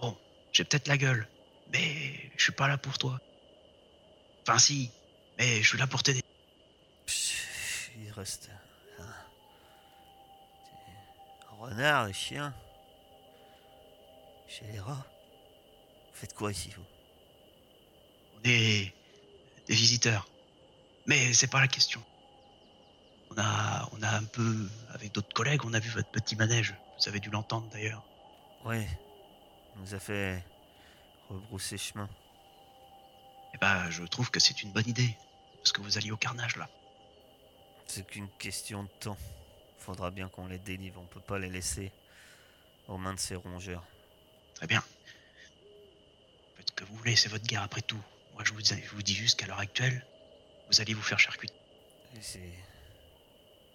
Bon, j'ai peut-être la gueule, mais je suis pas là pour toi. Enfin, si, mais je suis là pour t'aider. Il reste un, un renard, des chiens. Chez les rats. Vous faites quoi ici, vous? On est des visiteurs. Mais c'est pas la question. On a, on a un peu, avec d'autres collègues, on a vu votre petit manège. Vous avez dû l'entendre d'ailleurs. On nous a fait rebrousser chemin. Eh ben, je trouve que c'est une bonne idée. Parce que vous alliez au carnage là. C'est qu'une question de temps. Faudra bien qu'on les délivre, on peut pas les laisser aux mains de ces rongeurs. Très bien. Faites ce que vous voulez, c'est votre guerre après tout. Moi, je vous, je vous dis juste qu'à l'heure actuelle, vous allez vous faire charcuter. C'est...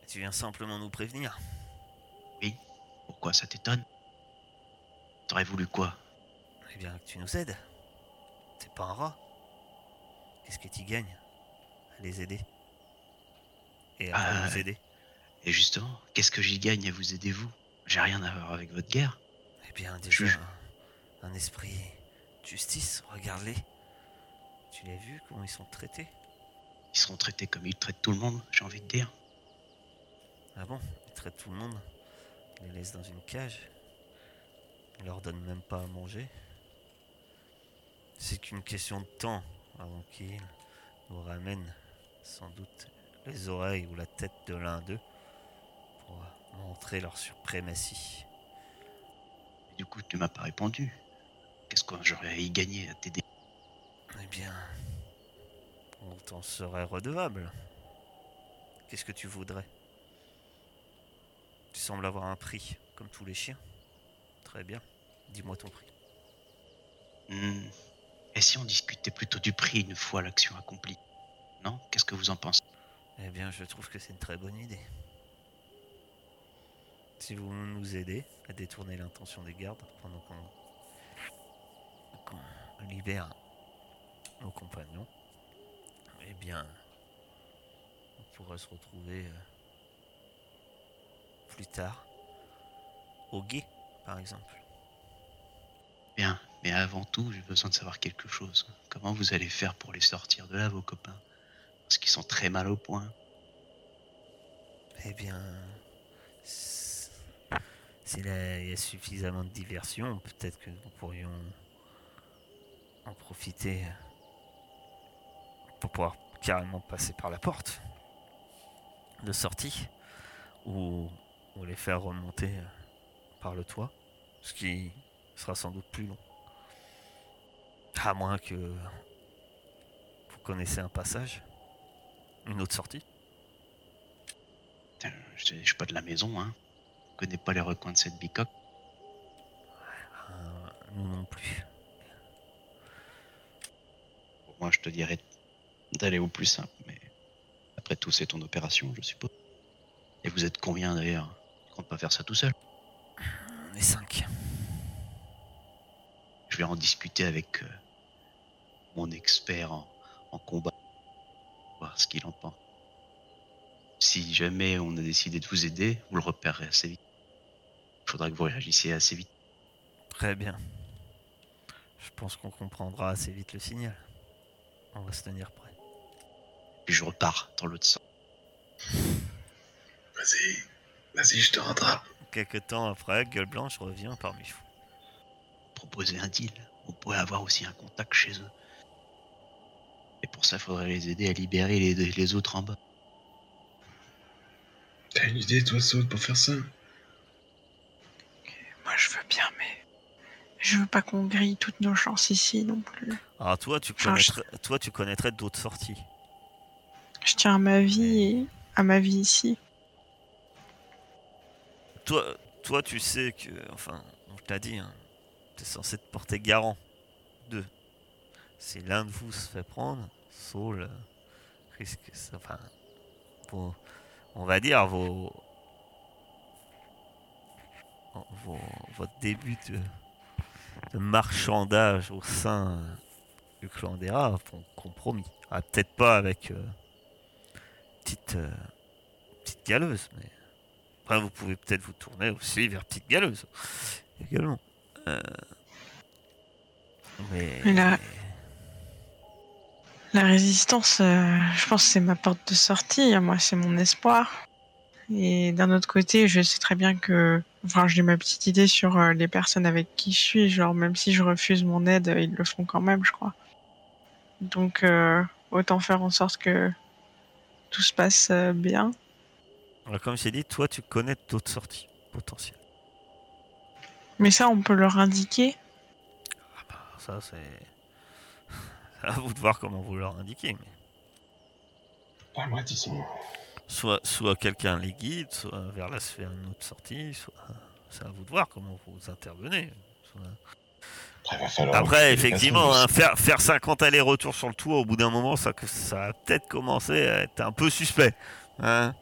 Tu viens simplement nous prévenir. Pourquoi ça t'étonne? T'aurais voulu quoi? Eh bien, que tu nous aides. T'es pas un rat. Qu'est-ce que tu gagnes? À les aider. Et à Ah, nous aider. Et justement, qu'est-ce que j'y gagne à vous aider vous? J'ai rien à voir avec votre guerre. Eh bien, déjà, Je- un, un esprit de justice, regarde-les. Tu l'as vu comment ils sont traités? Ils seront traités comme ils traitent tout le monde, j'ai envie de dire. Ah bon Ils traitent tout le monde. Ils les laissent dans une cage. Ils leur donnent même pas à manger. C'est qu'une question de temps avant qu'ils nous ramènent sans doute les oreilles ou la tête de l'un d'eux pour montrer leur suprématie. Et du coup, tu m'as pas répondu. Qu'est-ce que j'aurais à y gagner à t'aider? Eh bien, on t'en serait redevable. Qu'est-ce que tu voudrais? Tu sembles avoir un prix, comme tous les chiens. Très bien. Dis-moi ton prix. Hmm. Et si on discutait plutôt du prix une fois l'action accomplie Non? Qu'est-ce que vous en pensez? Eh bien, je trouve que c'est une très bonne idée. Si vous nous aidez à détourner l'intention des gardes pendant qu'on libère nos compagnons, eh bien, on pourra se retrouver euh, plus tard au guet, par exemple. Bien, mais avant tout, j'ai besoin de savoir quelque chose. Comment vous allez faire pour les sortir de là, vos copains? Parce qu'ils sont très mal au point. Eh bien, s'il il y a suffisamment de diversion, peut-être que nous pourrions en profiter pour pouvoir carrément passer par la porte de sortie ou, ou les faire remonter euh, par le toit, ce qui sera sans doute plus long. À moins que vous connaissez un passage, une autre sortie. Je suis pas de la maison, hein. Je connais pas les recoins de cette bicoque. Euh, nous non plus. Moi, je te dirais d'aller au plus simple, mais après tout, c'est ton opération, je suppose. Et vous êtes combien d'ailleurs? Tu comptes pas faire ça tout seul On est cinq. Je vais en discuter avec euh, mon expert en, en combat, voir ce qu'il en pense. Si jamais on a décidé de vous aider, vous le repérerez assez vite. Il faudra que vous réagissiez assez vite. Très bien. Je pense qu'on comprendra assez vite le signal. On va se tenir prêt. Puis je repars dans l'autre sens. Vas-y, vas-y, je te rattrape. Quelque temps après, Gueule Blanche revient parmi vous. Proposer un deal. On pourrait avoir aussi un contact chez eux. Et pour ça, il faudrait les aider à libérer les, les autres en bas. T'as une idée, toi, Saud, pour faire ça? Moi, je veux bien, mais je veux pas qu'on grille toutes nos chances ici non plus. Alors toi, tu Enfin, je- connaîtrais, toi, tu connaîtrais d'autres sorties. Je tiens à ma vie et à ma vie ici. Toi, toi, tu sais que, enfin, on te l'a dit, hein, t'es censé te porter garant d'eux. Si l'un de vous se fait prendre, Saul euh, risque, enfin, vos- on va dire vos, vos- votre début de, marchandage au sein euh, du clan des rats font compromis. Ah, peut-être pas avec euh, petite, petite galeuse, mais après, vous pouvez peut-être vous tourner aussi vers Petite Galeuse. Également. Euh, Mais. La résistance, euh, je pense c'est ma porte de sortie. Moi, c'est mon espoir. Et d'un autre côté, je sais très bien que. Enfin, j'ai ma petite idée sur euh, les personnes avec qui je suis. Genre, même si je refuse mon aide, ils le feront quand même, je crois. Donc, autant faire en sorte que tout se passe bien. Alors, comme j'ai dit, toi, tu connais d'autres sorties potentielles. Mais ça, on peut leur indiquer. Ah bah, ça, c'est. c'est à vous de voir comment vous leur indiquez. Mais... Pas moi, disons. Soit, soit quelqu'un les guide, soit vers la sphère une autre sortie, soit. C'est à vous de voir comment vous intervenez. Soit- Après, effectivement, hein, faire, faire 50 allers-retours sur le toit, au bout d'un moment, ça, que- ça va peut-être commencer à être un peu suspect. Hein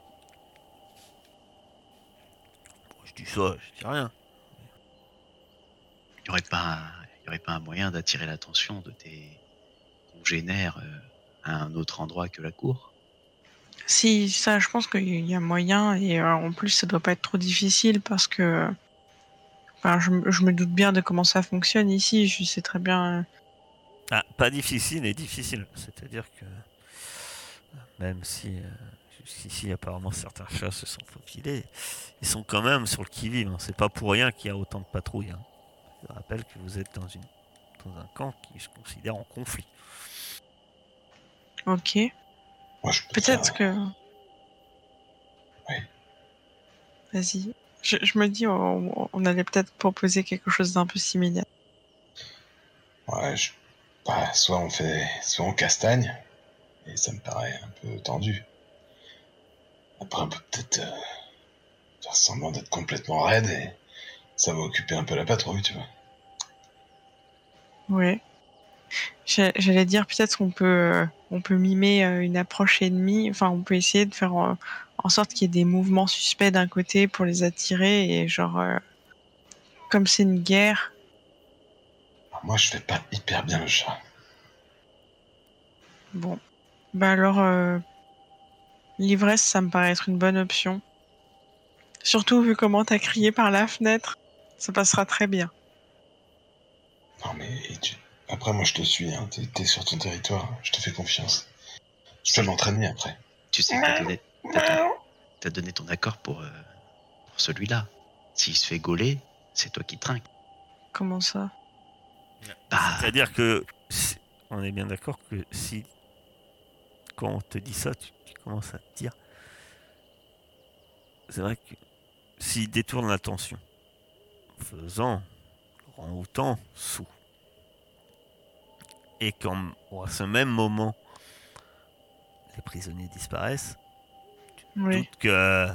Bon, je dis ça, je dis rien. Il n'y aurait, pas un- y aurait pas un moyen d'attirer l'attention de tes congénères euh, à un autre endroit que la cour? Si, ça, je pense qu'il y a moyen. Et euh, en plus, ça doit pas être trop difficile parce que. Enfin, je, me- je me doute bien de comment ça fonctionne ici. Je sais très bien. euh, Ah, pas difficile et difficile. C'est-à-dire que même si euh, jusqu'ici apparemment certains chats se sont faufilés, ils sont quand même sur le qui-vive. hein. C'est pas pour rien qu'il y a autant de patrouilles. hein. Je rappelle que vous êtes dans, une, dans un camp qui se considère en conflit. Ok. Moi, je peux Peut-être que. Ouais. Vas-y. Je, je me dis, on, on allait peut-être proposer quelque chose d'un peu similaire. Ouais, je... bah, soit on fait, soit on castagne, et ça me paraît un peu tendu. Après, on peut peut-être euh, faire semblant d'être complètement raide, et ça va occuper un peu la patrouille, tu vois. Ouais. J'allais dire peut-être qu'on peut, euh, on peut mimer euh, une approche ennemie. Enfin, on peut essayer de faire en sorte qu'il y ait des mouvements suspects d'un côté pour les attirer et genre, euh, comme c'est une guerre, Moi, je fais pas hyper bien le chat. bon. Bah alors, l'ivresse, ça me paraît être une bonne option. Surtout vu comment t'as crié par la fenêtre, ça passera très bien. Non, mais tu- après, moi, je te suis. Hein. T'es, t'es sur ton territoire. Je te fais confiance. Je peux m'entraîner après. Tu sais que t'as donné, t'as t'as donné ton accord pour, euh, pour celui-là. S'il se fait gauler, c'est toi qui trinques. Comment ça? Bah, C'est-à-dire que si- on est bien d'accord que si quand on te dit ça, tu, tu commences à te dire. C'est vrai que s'il détourne l'attention, en faisant autant sous, et qu'en à ce même moment, les prisonniers disparaissent, Oui. doute que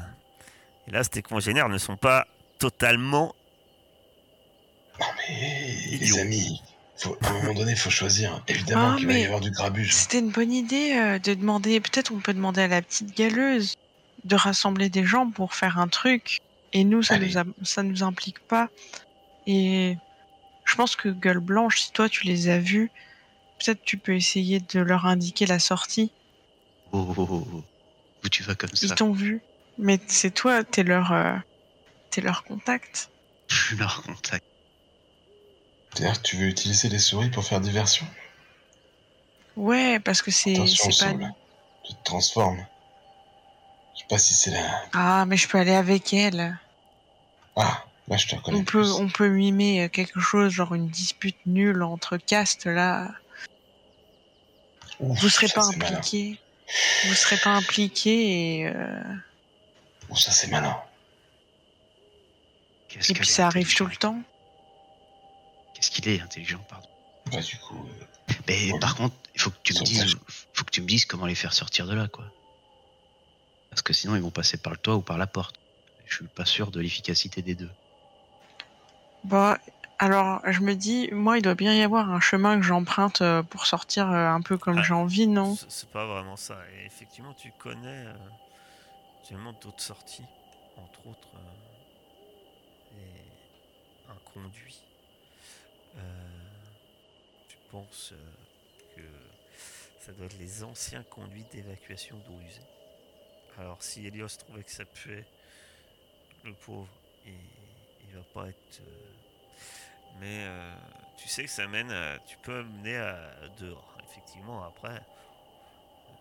hélas tes congénères ne sont pas totalement Non, mais Idiot. les amis, faut, à un moment donné, il faut choisir. Évidemment Ah, qu'il va y mais- avoir du grabuge. C'était une bonne idée euh, de demander. Peut-être on peut demander à la petite galeuse de rassembler des gens pour faire un truc. Et nous, ça Allez. nous, a- ça nous implique pas. Et je pense que Gueule Blanche, si toi tu les as vus, peut-être tu peux essayer de leur indiquer la sortie. oh, oh, oh, oh. où tu vas comme Ils ça t'ont vu. Mais c'est toi, t'es leur, euh, t'es leur contact. Je suis leur contact. C'est-à-dire que tu veux utiliser les souris pour faire diversion Ouais, parce que c'est Attention, c'est pas. Saul. Tu te transformes. Je sais pas si c'est la... Ah, mais je peux aller avec elle. Ah, là, je te reconnais On peut, plus. on peut mimer euh, quelque chose, genre une dispute nulle entre castes là. Ouf, Vous serez ça, pas impliqué. Vous serez pas impliqué et, euh, Ouf, ça, c'est malin. Qu'est-ce et puis ça arrive tout le temps. Qu'est-ce qu'il est intelligent, pardon. Bah, du coup... euh, Mais Ouais. par contre, il faut que tu me dises, faut que tu me dises comment les faire sortir de là, quoi. Parce que sinon, ils vont passer par le toit ou par la porte. Je suis pas sûr de l'efficacité des deux. Bah, alors je me dis, moi il doit bien y avoir un chemin que j'emprunte euh, pour sortir euh, un peu comme Ah. j'ai envie, non? C'est- pas vraiment ça. Et effectivement, tu connais euh, actuellement d'autres sorties, entre autres euh, et un conduit. Euh, tu penses euh, que ça doit être les anciens conduits d'évacuation d'eau usée? Alors, si Helios trouvait que ça puait, le pauvre, il, va pas être. euh, mais euh, tu sais que ça mène à, Tu peux mener à dehors. Effectivement, après, euh,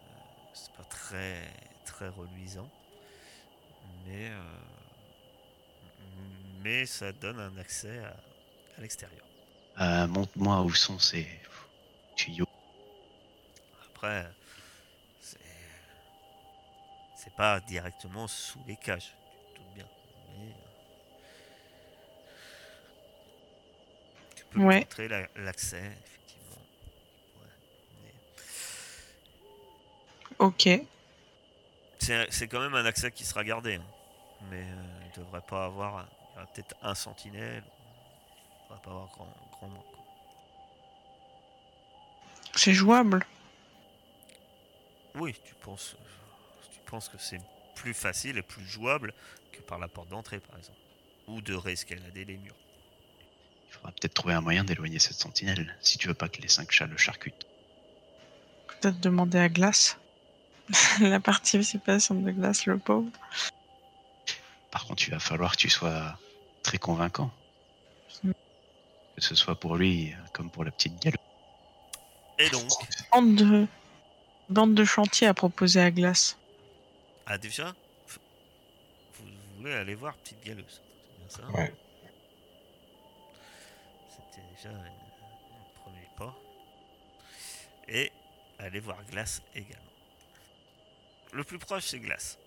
c'est pas très, très reluisant. Mais, euh, mais ça donne un accès à l'extérieur. Euh, Montre-moi où sont ces tuyaux. Après, c'est. Pas directement sous les cages, tu bien. Mais. euh, Tu peux me Ouais. montrer la- l'accès, effectivement. Ouais, mais Ok. C'est c'est quand même un accès qui sera gardé. hein. Mais euh, il devrait pas avoir. Il y aura peut-être un sentinelle. Il devrait pas avoir grand, C'est jouable. Oui, tu penses, tu penses que c'est plus facile et plus jouable que par la porte d'entrée, par exemple. Ou de réescalader les murs. Il faudra peut-être trouver un moyen d'éloigner cette sentinelle, si tu veux pas que les cinq chats le charcutent. Peut-être demander à Glace. La participation de Glace, le pauvre. Par contre, il va falloir que tu sois très convaincant. Que ce soit pour lui comme pour la petite galop. Et donc, Bande de, bande de chantier à proposer à Glace. ah déjà, vous voulez aller voir Petite Galeuse. C'est bien ça Ouais. C'était déjà un, un premier pas. Et aller voir Glace également. Le plus proche, c'est Glace.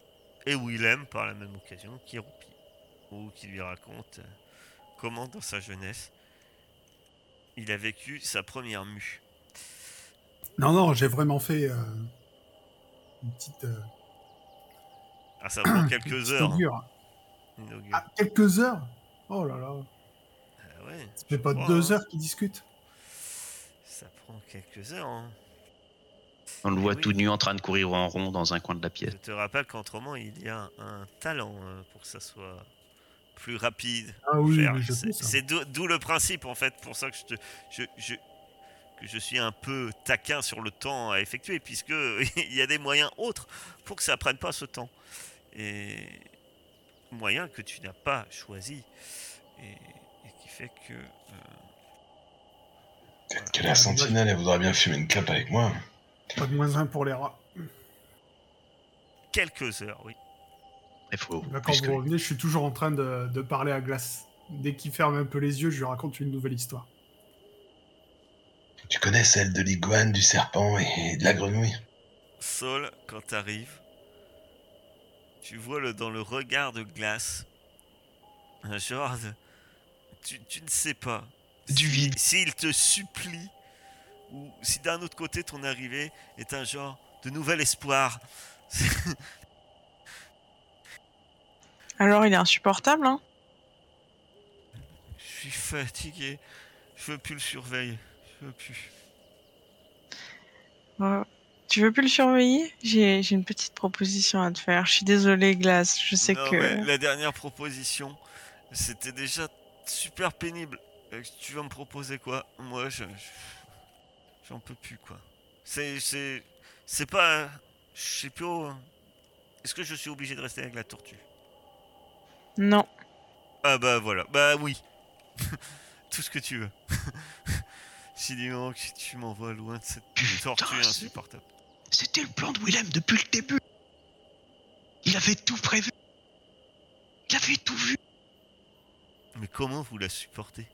Et Willem, par la même occasion, qui roupille. Ou qui lui raconte euh, comment, dans sa jeunesse, il a vécu sa première mue. Non, non, j'ai vraiment fait euh, une petite. euh, Ah, ça prend quelques heures. hein. Ah, quelques heures? Oh là là. Ah ouais, Ça je fait pas crois, deux hein. heures qu'ils discutent. Ça prend quelques heures. hein. On le voit Oui. tout nu en train de courir en rond dans un coin de la Je pièce. te rappelle qu'entre roman, il y a un talent euh, pour que ça soit plus rapide. Ah oui, C'est-. C'est d'où le principe en fait, pour ça que je, te, je, je- que je suis un peu taquin sur le temps à effectuer, puisque il y a des moyens autres pour que ça prenne pas ce temps. Et moyens que tu n'as pas choisi et, et qui fait que euh, Peut-être que la sentinelle, elle voudra bien fumer une clope avec moi. Pas de moins un pour les rats. quelques heures, oui. Il faut. Là, quand puisque- vous revenez, je suis toujours en train de, de parler à Glace. Dès qu'il ferme un peu les yeux, je lui raconte une nouvelle histoire. Tu connais celle de l'iguane, du serpent et de la grenouille? Saul, quand t'arrives, tu vois le, dans le regard de glace un genre de... Tu, tu ne sais pas. Du si- vide. S'il te supplie, ou si d'un autre côté ton arrivée est un genre de nouvel espoir. Alors, il est insupportable, hein Je suis fatigué. Je veux plus le surveiller. Je veux plus. Tu veux plus le surveiller? J'ai une petite proposition à te faire. Je suis désolée, Glace. Je sais Non, que. la dernière proposition, c'était déjà super pénible. Euh, Tu vas me proposer quoi? Moi, je. je- J'en peux plus, quoi. C'est. C'est. C'est pas. Je sais plus. où- Est-ce que je suis obligé de rester avec la tortue? Non. Ah bah voilà. Bah oui. Tout ce que tu veux. si du moment que tu m'envoies loin de cette Putain, tortue insupportable. C'était le plan de Willem depuis le début. Il avait tout prévu. Il avait tout vu. Mais comment vous la supportez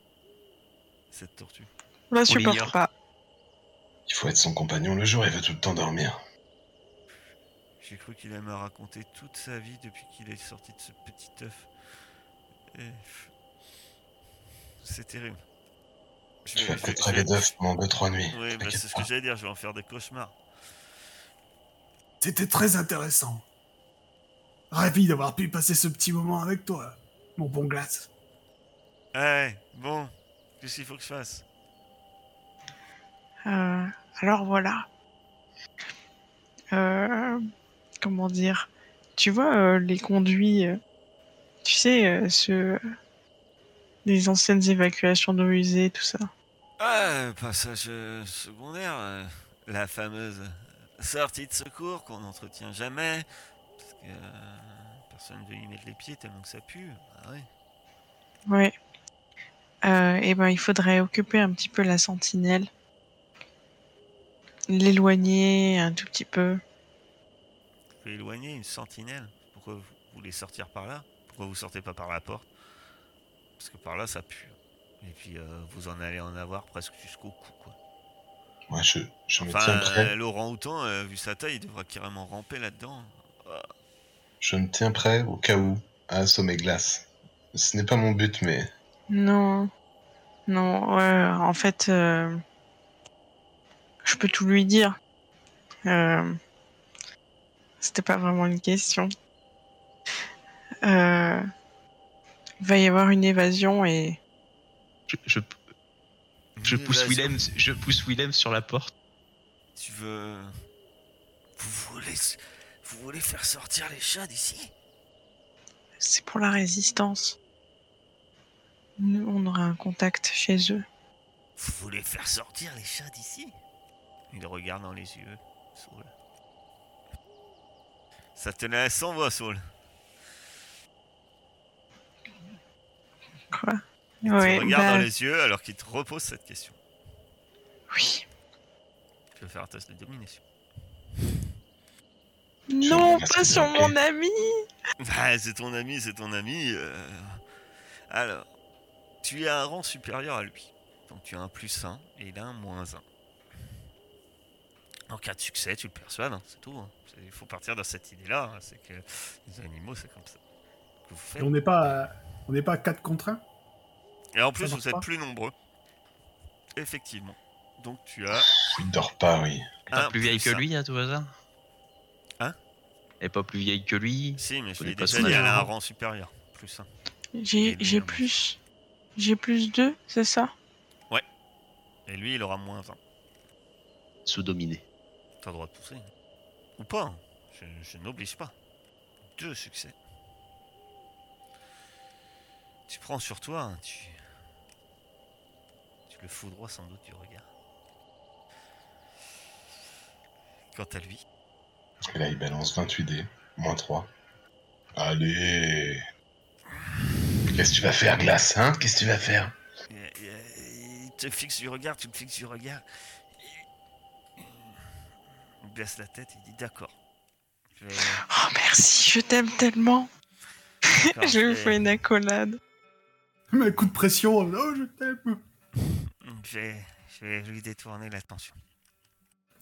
Cette tortue? On la supporte pas. Il faut être son compagnon le jour, il veut tout le temps dormir. J'ai cru qu'il allait me raconter toute sa vie depuis qu'il est sorti de ce petit œuf. Et... C'est terrible. Je vais- peut-être rêver d'œufs pendant 2-3 nuits. Oui, bah, c'est ce que j'allais dire, je vais en faire des cauchemars. C'était très intéressant. Ravi d'avoir pu passer ce petit moment avec toi, mon bon Glace. Ouais, bon, qu'est-ce qu'il faut que je fasse? Euh, alors voilà. Euh, comment dire Tu vois euh, les conduits, euh, tu sais, euh, ceux, les anciennes évacuations d'eau usée, tout ça. Ah, passage secondaire, la fameuse sortie de secours qu'on n'entretient jamais, parce que personne ne veut y mettre les pieds tellement que ça pue. Ah ouais. Ouais. Euh, et ben il faudrait occuper un petit peu la sentinelle, l'éloigner un tout petit peu. Pouvez éloigner une sentinelle. Pourquoi vous voulez sortir par là? Pourquoi vous sortez pas par la porte? Parce que par là ça pue. Et puis euh, vous en allez en avoir presque jusqu'au cou quoi. Moi, je, je me Enfin, tiens prêt. euh, Laurent Houtan, euh, vu sa taille, il devra carrément ramper là-dedans. Ah, Je me tiens prêt au cas où à assommer glace. Ce n'est pas mon but, mais Non, non, ouais, en fait, euh, je peux tout lui dire. Euh, C'était pas vraiment une question. Euh, il va y avoir une évasion et Je, je, je une pousse évasion. Willem, je pousse Willem sur la porte. Tu veux. Vous voulez. Vous voulez faire sortir les chats d'ici? C'est pour la résistance. Nous, on aura un contact chez eux. Vous voulez faire sortir les chats d'ici? Il regarde dans les yeux. Ça te laisse sans voix, Saul. Quoi Il Ouais, te regarde bah, dans les yeux alors qu'il te repose cette question. oui. Tu veux faire un test de domination. Non, pas sur mon ami. Bah, c'est ton ami, c'est ton ami. euh. Alors, tu as un rang supérieur à lui. Donc tu as un plus 1 et il a un moins 1. En cas de succès, tu le persuades, hein, c'est tout. hein. Il faut partir de cette idée-là. hein, C'est que les animaux, c'est comme ça. Que vous Et faites. on n'est pas, à- on n'est pas à 4 contre 1 Et en plus, vous êtes pas? plus nombreux. Effectivement. Donc tu as il dort pas, oui. Pas un plus vieille que lui, à tout hasard? Hein? Est pas plus vieille que lui? Si, mais je l'ai déjà dit, elle a un rang supérieur. Plus 1. J'ai Et plus. J'ai plus deux, c'est ça? Et lui, il aura moins 1. Sous-dominé. Le droit de pousser. Ou pas. Je, je n'oblige pas. Deux succès. Tu prends sur toi, hein, tu. Tu le foudroies sans doute du regard. Quant à lui, Et là, il balance 28 dés, moins 3. Allez Qu'est-ce que tu vas faire, Glace, hein? Qu'est-ce que tu vas faire? Il, il- il te fixe du regard, tu le fixes du regard. Il baisse la tête, il dit d'accord. Vais- Oh merci, je t'aime tellement. je lui fais une accolade. Mais un coup de pression. Oh, je t'aime. Je vais, je vais lui détourner l'attention.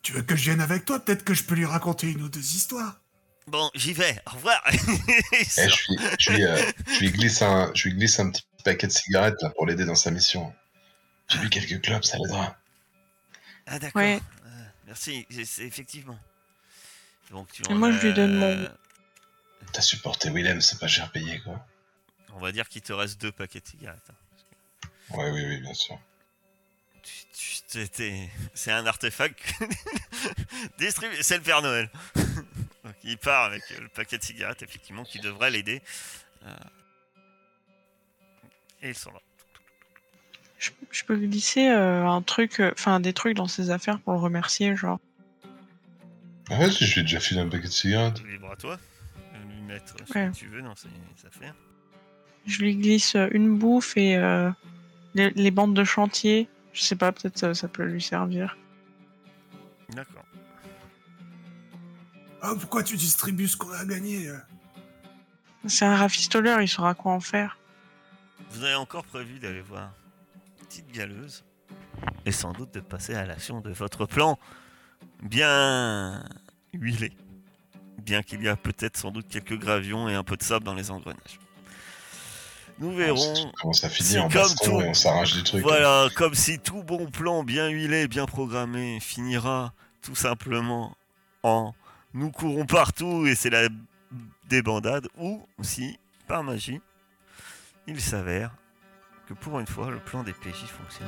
Tu veux que je vienne avec toi? Peut-être que je peux lui raconter une ou deux histoires. Bon, j'y vais, au revoir je, lui, je, lui, euh, je lui glisse un, je lui glisse un petit paquet de cigarettes là, pour l'aider dans sa mission. J'ai lu quelques clubs, ça l'aidera. Ah d'accord, Ouais. Merci, c'est- effectivement. Donc tu moi, je lui donne mon- T'as supporté Willem, c'est pas cher payé quoi. On va dire qu'il te reste deux paquets de cigarettes. hein. Ouais, oui, oui, bien sûr. C'est un artefact distribué, c'est le Père Noël. Donc il part avec le paquet de cigarettes, effectivement, qui devrait l'aider. Euh, Et ils sont là. Je, je peux glisser euh, un truc, euh, enfin des trucs dans ses affaires pour le remercier, genre. Ah, vas-y, je lui ai déjà filé un paquet de cigarettes. Libre à toi. Lui mettre ce Ouais. que tu veux dans ses affaires. Je lui glisse euh, une bouffe et euh, les, les bandes de chantier. Je sais pas, peut-être ça, ça peut lui servir. D'accord. Ah, pourquoi tu distribues ce qu'on a gagné euh C'est un rafistoleur, il saura quoi en faire. Vous avez encore prévu d'aller voir petite galeuse et sans doute de passer à l'action de votre plan bien huilé. Bien qu'il y a peut-être sans doute quelques gravions et un peu de sable dans les engrenages. Nous verrons. Comment ça finit en comme tout. et on s'arrache des trucs. Voilà, comme si tout bon plan bien huilé, bien programmé finira tout simplement en nous courons partout et c'est la débandade ou si, par magie, il s'avère que pour une fois le plan des PJ fonctionne.